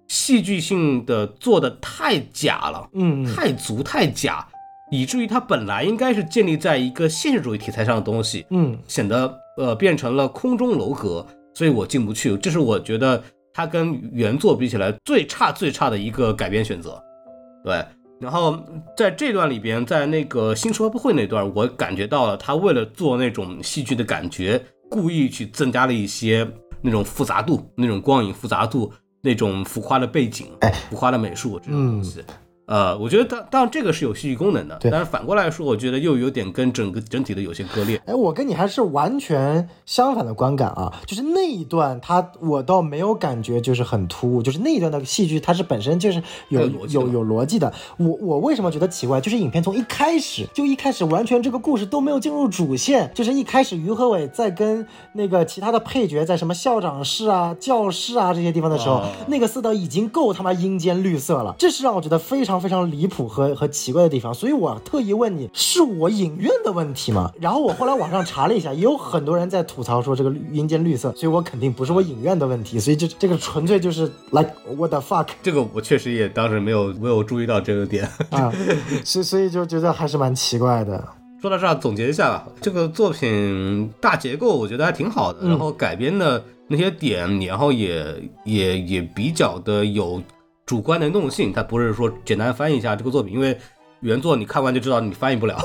戏剧性的做的太假了，嗯，太足太假，以至于它本来应该是建立在一个现实主义题材上的东西，嗯，显得呃变成了空中楼阁，所以我进不去。这是我觉得它跟原作比起来最差最差的一个改编选择。对，然后在这段里边，在那个新书发布会那段，我感觉到了他为了做那种戏剧的感觉，故意去增加了一些那种复杂度，那种光影复杂度。那种浮夸的背景，哎，浮夸的美术这种东西。呃，我觉得当当然这个是有戏剧功能的，但是反过来说，我觉得又有点跟整个整体的有些割裂。哎，我跟你还是完全相反的观感啊，就是那一段他我倒没有感觉就是很突兀，就是那一段的戏剧它是本身就是有有有逻辑的。我我为什么觉得奇怪？就是影片从一开始就一开始完全这个故事都没有进入主线，就是一开始于和伟在跟那个其他的配角在什么校长室啊、教室啊这些地方的时候，那个色调已经够他妈阴间绿色了，这是让我觉得非常。非常离谱和和奇怪的地方，所以我特意问你，是我影院的问题吗？然后我后来网上查了一下，也有很多人在吐槽说这个阴间绿色，所以我肯定不是我影院的问题，所以这这个纯粹就是 like what the fuck。这个我确实也当时没有没有注意到这个点啊，所所以就觉得还是蛮奇怪的。说到这儿，总结一下吧，这个作品大结构我觉得还挺好的，然后改编的那些点，然后也也也比较的有。主观能动性，它不是说简单翻译一下这个作品，因为原作你看完就知道你翻译不了，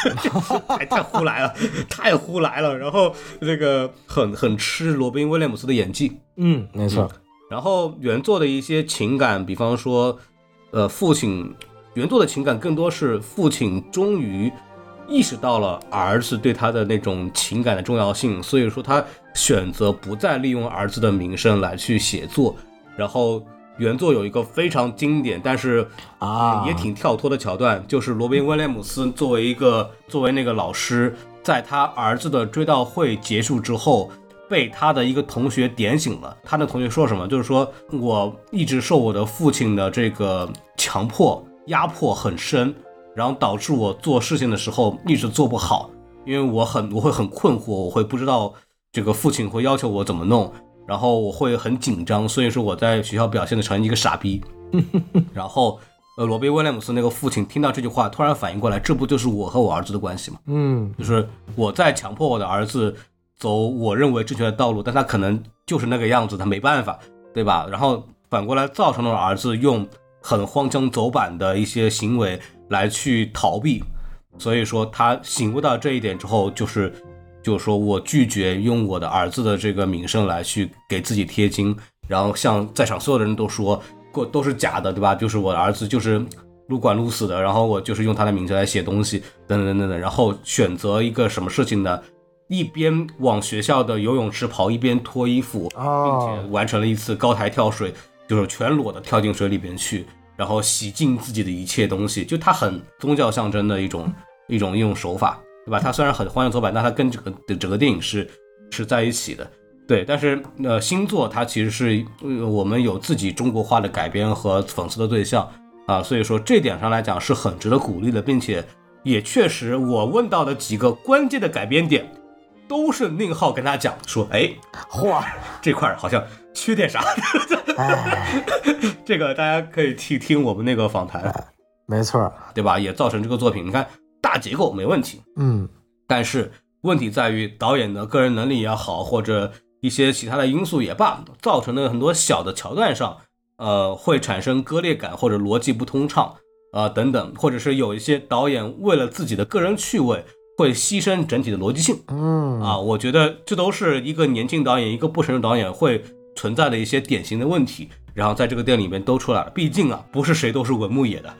太太胡来了，太胡来了。然后这个很很吃罗宾威廉姆斯的演技，嗯，没错。然后原作的一些情感，比方说，呃，父亲原作的情感更多是父亲终于意识到了儿子对他的那种情感的重要性，所以说他选择不再利用儿子的名声来去写作，然后。原作有一个非常经典，但是啊也挺跳脱的桥段，就是罗宾威廉姆斯作为一个作为那个老师，在他儿子的追悼会结束之后，被他的一个同学点醒了。他的同学说什么？就是说我一直受我的父亲的这个强迫压迫很深，然后导致我做事情的时候一直做不好，因为我很我会很困惑，我会不知道这个父亲会要求我怎么弄，然后我会很紧张，所以说我在学校表现的成一个傻逼。然后，呃，罗宾威廉姆斯那个父亲听到这句话，突然反应过来，这不就是我和我儿子的关系吗？嗯，就是我在强迫我的儿子走我认为正确的道路，但他可能就是那个样子，他没办法，对吧？然后反过来造成了儿子用很荒腔走板的一些行为来去逃避，所以说他醒悟到这一点之后，就是就是说我拒绝用我的儿子的这个名声来去给自己贴金，然后向在场所有的人都说过都是假的，对吧？就是我的儿子就是撸管撸死的，然后我就是用他的名字来写东西，等等等等等，然后选择一个什么事情呢？一边往学校的游泳池跑，一边脱衣服，并哦且完成了一次高台跳水，就是全裸的跳进水里边去，然后洗净自己的一切东西。就他很宗教象征的一种一种一种手法，对吧？它虽然很荒腔走板，但它跟整个整个电影是是在一起的。对，但是呃，星座它其实是、呃、我们有自己中国化的改编和讽刺的对象啊，所以说这点上来讲是很值得鼓励的，并且也确实我问到的几个关键的改编点，都是宁浩跟他讲说，哎，嚯，这块儿好像缺点啥，哎，这个大家可以去听我们那个访谈，没错儿，对吧？也造成这个作品，你看大结构没问题，嗯，但是问题在于导演的个人能力也好，或者一些其他的因素也罢，造成的很多小的桥段上，呃，会产生割裂感或者逻辑不通畅，啊、等等，或者是有一些导演为了自己的个人趣味，会牺牲整体的逻辑性。嗯，啊，我觉得这都是一个年轻导演、一个不成熟导演会存在的一些典型的问题，然后在这个电影里面都出来了。毕竟啊，不是谁都是文牧野的，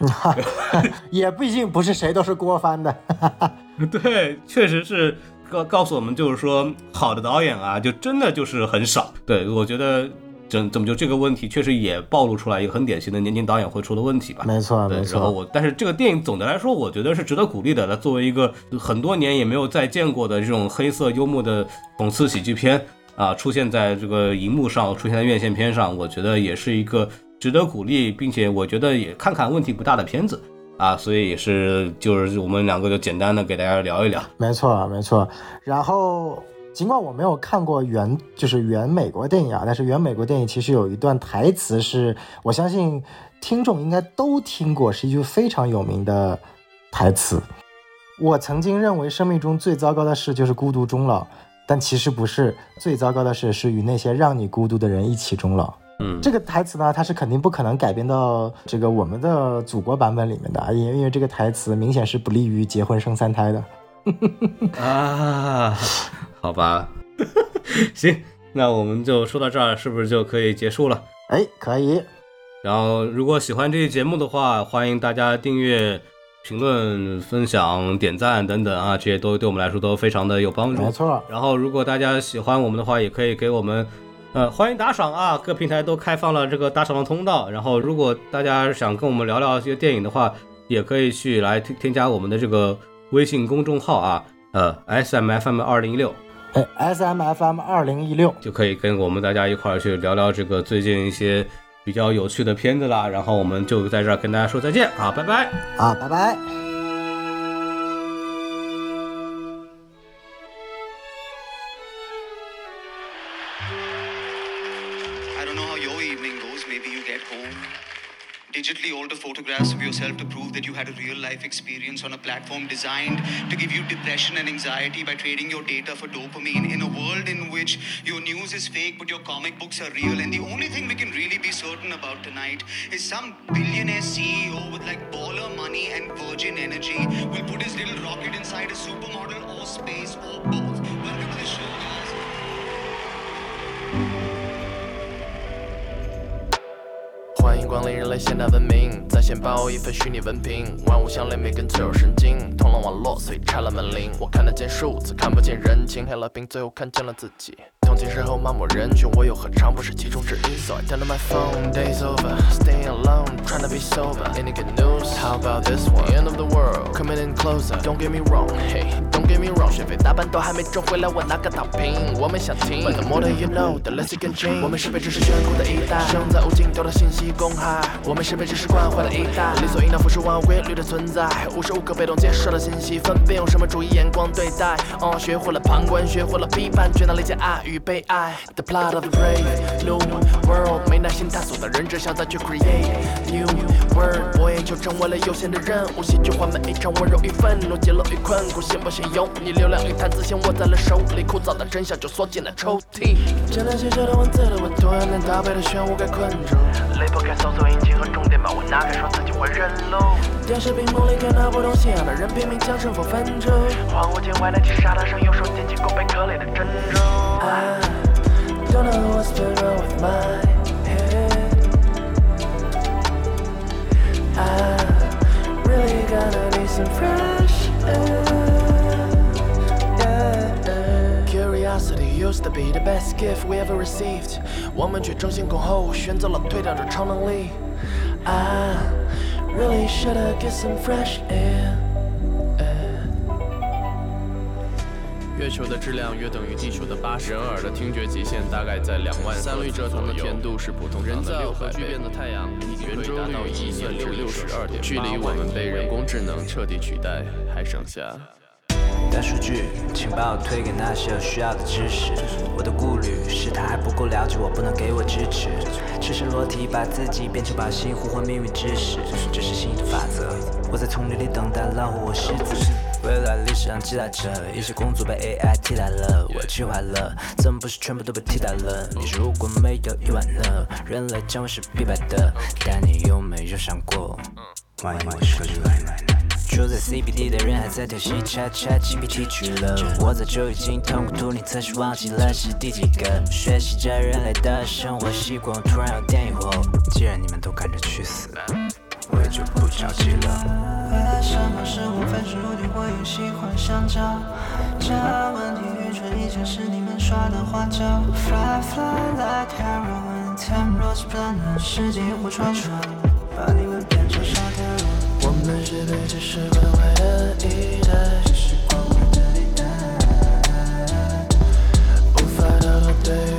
也毕竟不是谁都是郭帆的，对，确实是告告诉我们，就是说好的导演啊，就真的就是很少。对我觉得。怎怎么就这个问题，确实也暴露出来一个很典型的年轻导演会出的问题吧？没错，没，错然后错，我，但是这个电影总的来说，我觉得是值得鼓励的。它作为一个很多年也没有再见过的这种黑色幽默的讽刺喜剧片啊，出现在这个荧幕上，出现在院线片上，我觉得也是一个值得鼓励，并且我觉得也看看问题不大的片子啊。所以也是就是我们两个就简单的给大家聊一聊。没错，没错。然后，尽管我没有看过原就是原美国电影啊，但是原美国电影其实有一段台词是我相信听众应该都听过，是一句非常有名的台词。我曾经认为生命中最糟糕的事就是孤独终老，但其实不是，最糟糕的事是与那些让你孤独的人一起终老。嗯，这个台词呢，它是肯定不可能改编到这个我们的祖国版本里面的，因为因为这个台词明显是不利于结婚生三胎的。啊，好吧，行，那我们就说到这儿，是不是就可以结束了？哎，可以，然后，如果喜欢这期节目的话，欢迎大家订阅、评论、分享、点赞等等啊，这些都对我们来说都非常的有帮助。没错，然后，如果大家喜欢我们的话，也可以给我们，呃，欢迎打赏啊！各平台都开放了这个打赏的通道。然后，如果大家想跟我们聊聊一些电影的话，也可以去来添添加我们的这个微信公众号啊，呃，S M F M 二零一六，哎，S M F M 二零一六，就可以跟我们大家一块儿去聊聊这个最近一些比较有趣的片子了。然后我们就在这儿跟大家说再见啊，拜拜。啊，拜拜。Digitally alter photographs of yourself to prove that you had a real life experience on a platform designed to give you depression and anxiety by trading your data for dopamine in a world in which your news is fake but your comic books are real. And the only thing we can really be certain about tonight is some billionaire CEO with like baller money and virgin energy will put his little rocket inside a supermodel or space or both. Welcome to the show, guys. 欢迎光临人类现代文明，在线包一份虚拟文凭，万物相连，每根脆弱神经。通了网络，所以拆了门铃。我看得见数字，看不见人情，黑了屏，最后看见了自己。通勤时候漫步人群，我又何尝不是其中之一？So I turn on my phone, days over, staying alone, trying to be sober. Any good news? How about this one? End of the world, coming in closer. Don't get me wrong, hey, don't get me wrong. 学费大半都还没挣回来，我拿个躺平，我们想听。But the more that you know, the less you can change. 我们是被知识眷顾的一代，生在无尽头的信息公海。我们是被知识惯坏的一代，理所应当、符是万有规律的存在，无时无刻被动接受的信息，分辨用什么主义眼光对待。哦，学会了旁观，学会了批判，却能理解爱与被爱。The plot of the brave new world，没耐心探索的人只想再去 create new world。我眼球成为了有限的任务，戏剧化每一场温柔与愤怒，揭露与困苦，信不信由你。流量与谈资先握在了手里，枯燥的真相就缩进了抽屉。简单写着的？文字的？我突然连搭配的？漩涡给困住。离不开搜索引擎和终点吧，我哪敢说自己会认路？电视屏幕里看到不同信仰的？人拼命将胜负分出，荒芜境外的？金沙滩上，右手捡起狗贝壳里的？珍珠。I don't know what's been wrong with my head. I really gonna need some fresh air. Yeah. Curiosity used to be the best gift we ever received，我们却争先恐后选择了推掉这超能力。I really shoulda get some fresh air。 月球的质量约等于地球的八十，人耳的听觉极限大概在两万三氯蔗糖的甜度是普通人的六百倍。变的太阳圆周率已算至六十二点，距离我们被人工智能彻底取代还剩下。大数据，请把我推给那些有需要的知识。我的顾虑是他还不够了解我，不能给我支持。赤身裸体把自己变成靶心呼唤命运之时，这是新的法则。我在丛林里等待老虎和狮子。未来历史上记载着一些工作被 AI 替代了，我气坏了，怎么不是全部都被替代了？你如果没有意外呢？人类将会是必败的，但你有没有想过？万一我是个意外呢？住在 CBD 的人还在调戏恰恰 GPT 去了，我早就已经痛苦图你测试忘记了是第几个。学习着人类的生活习惯，突然有点疑惑。既然你们都赶着去死，我也就不着急了。未来什么是无非是注定会有喜欢香蕉，这问题愚蠢依旧是你们耍的花招。Fly fly like heroin, ten rose planet，世纪火传说，把你我们是被知识关怀的一代只是光辉的地带无法逃脱对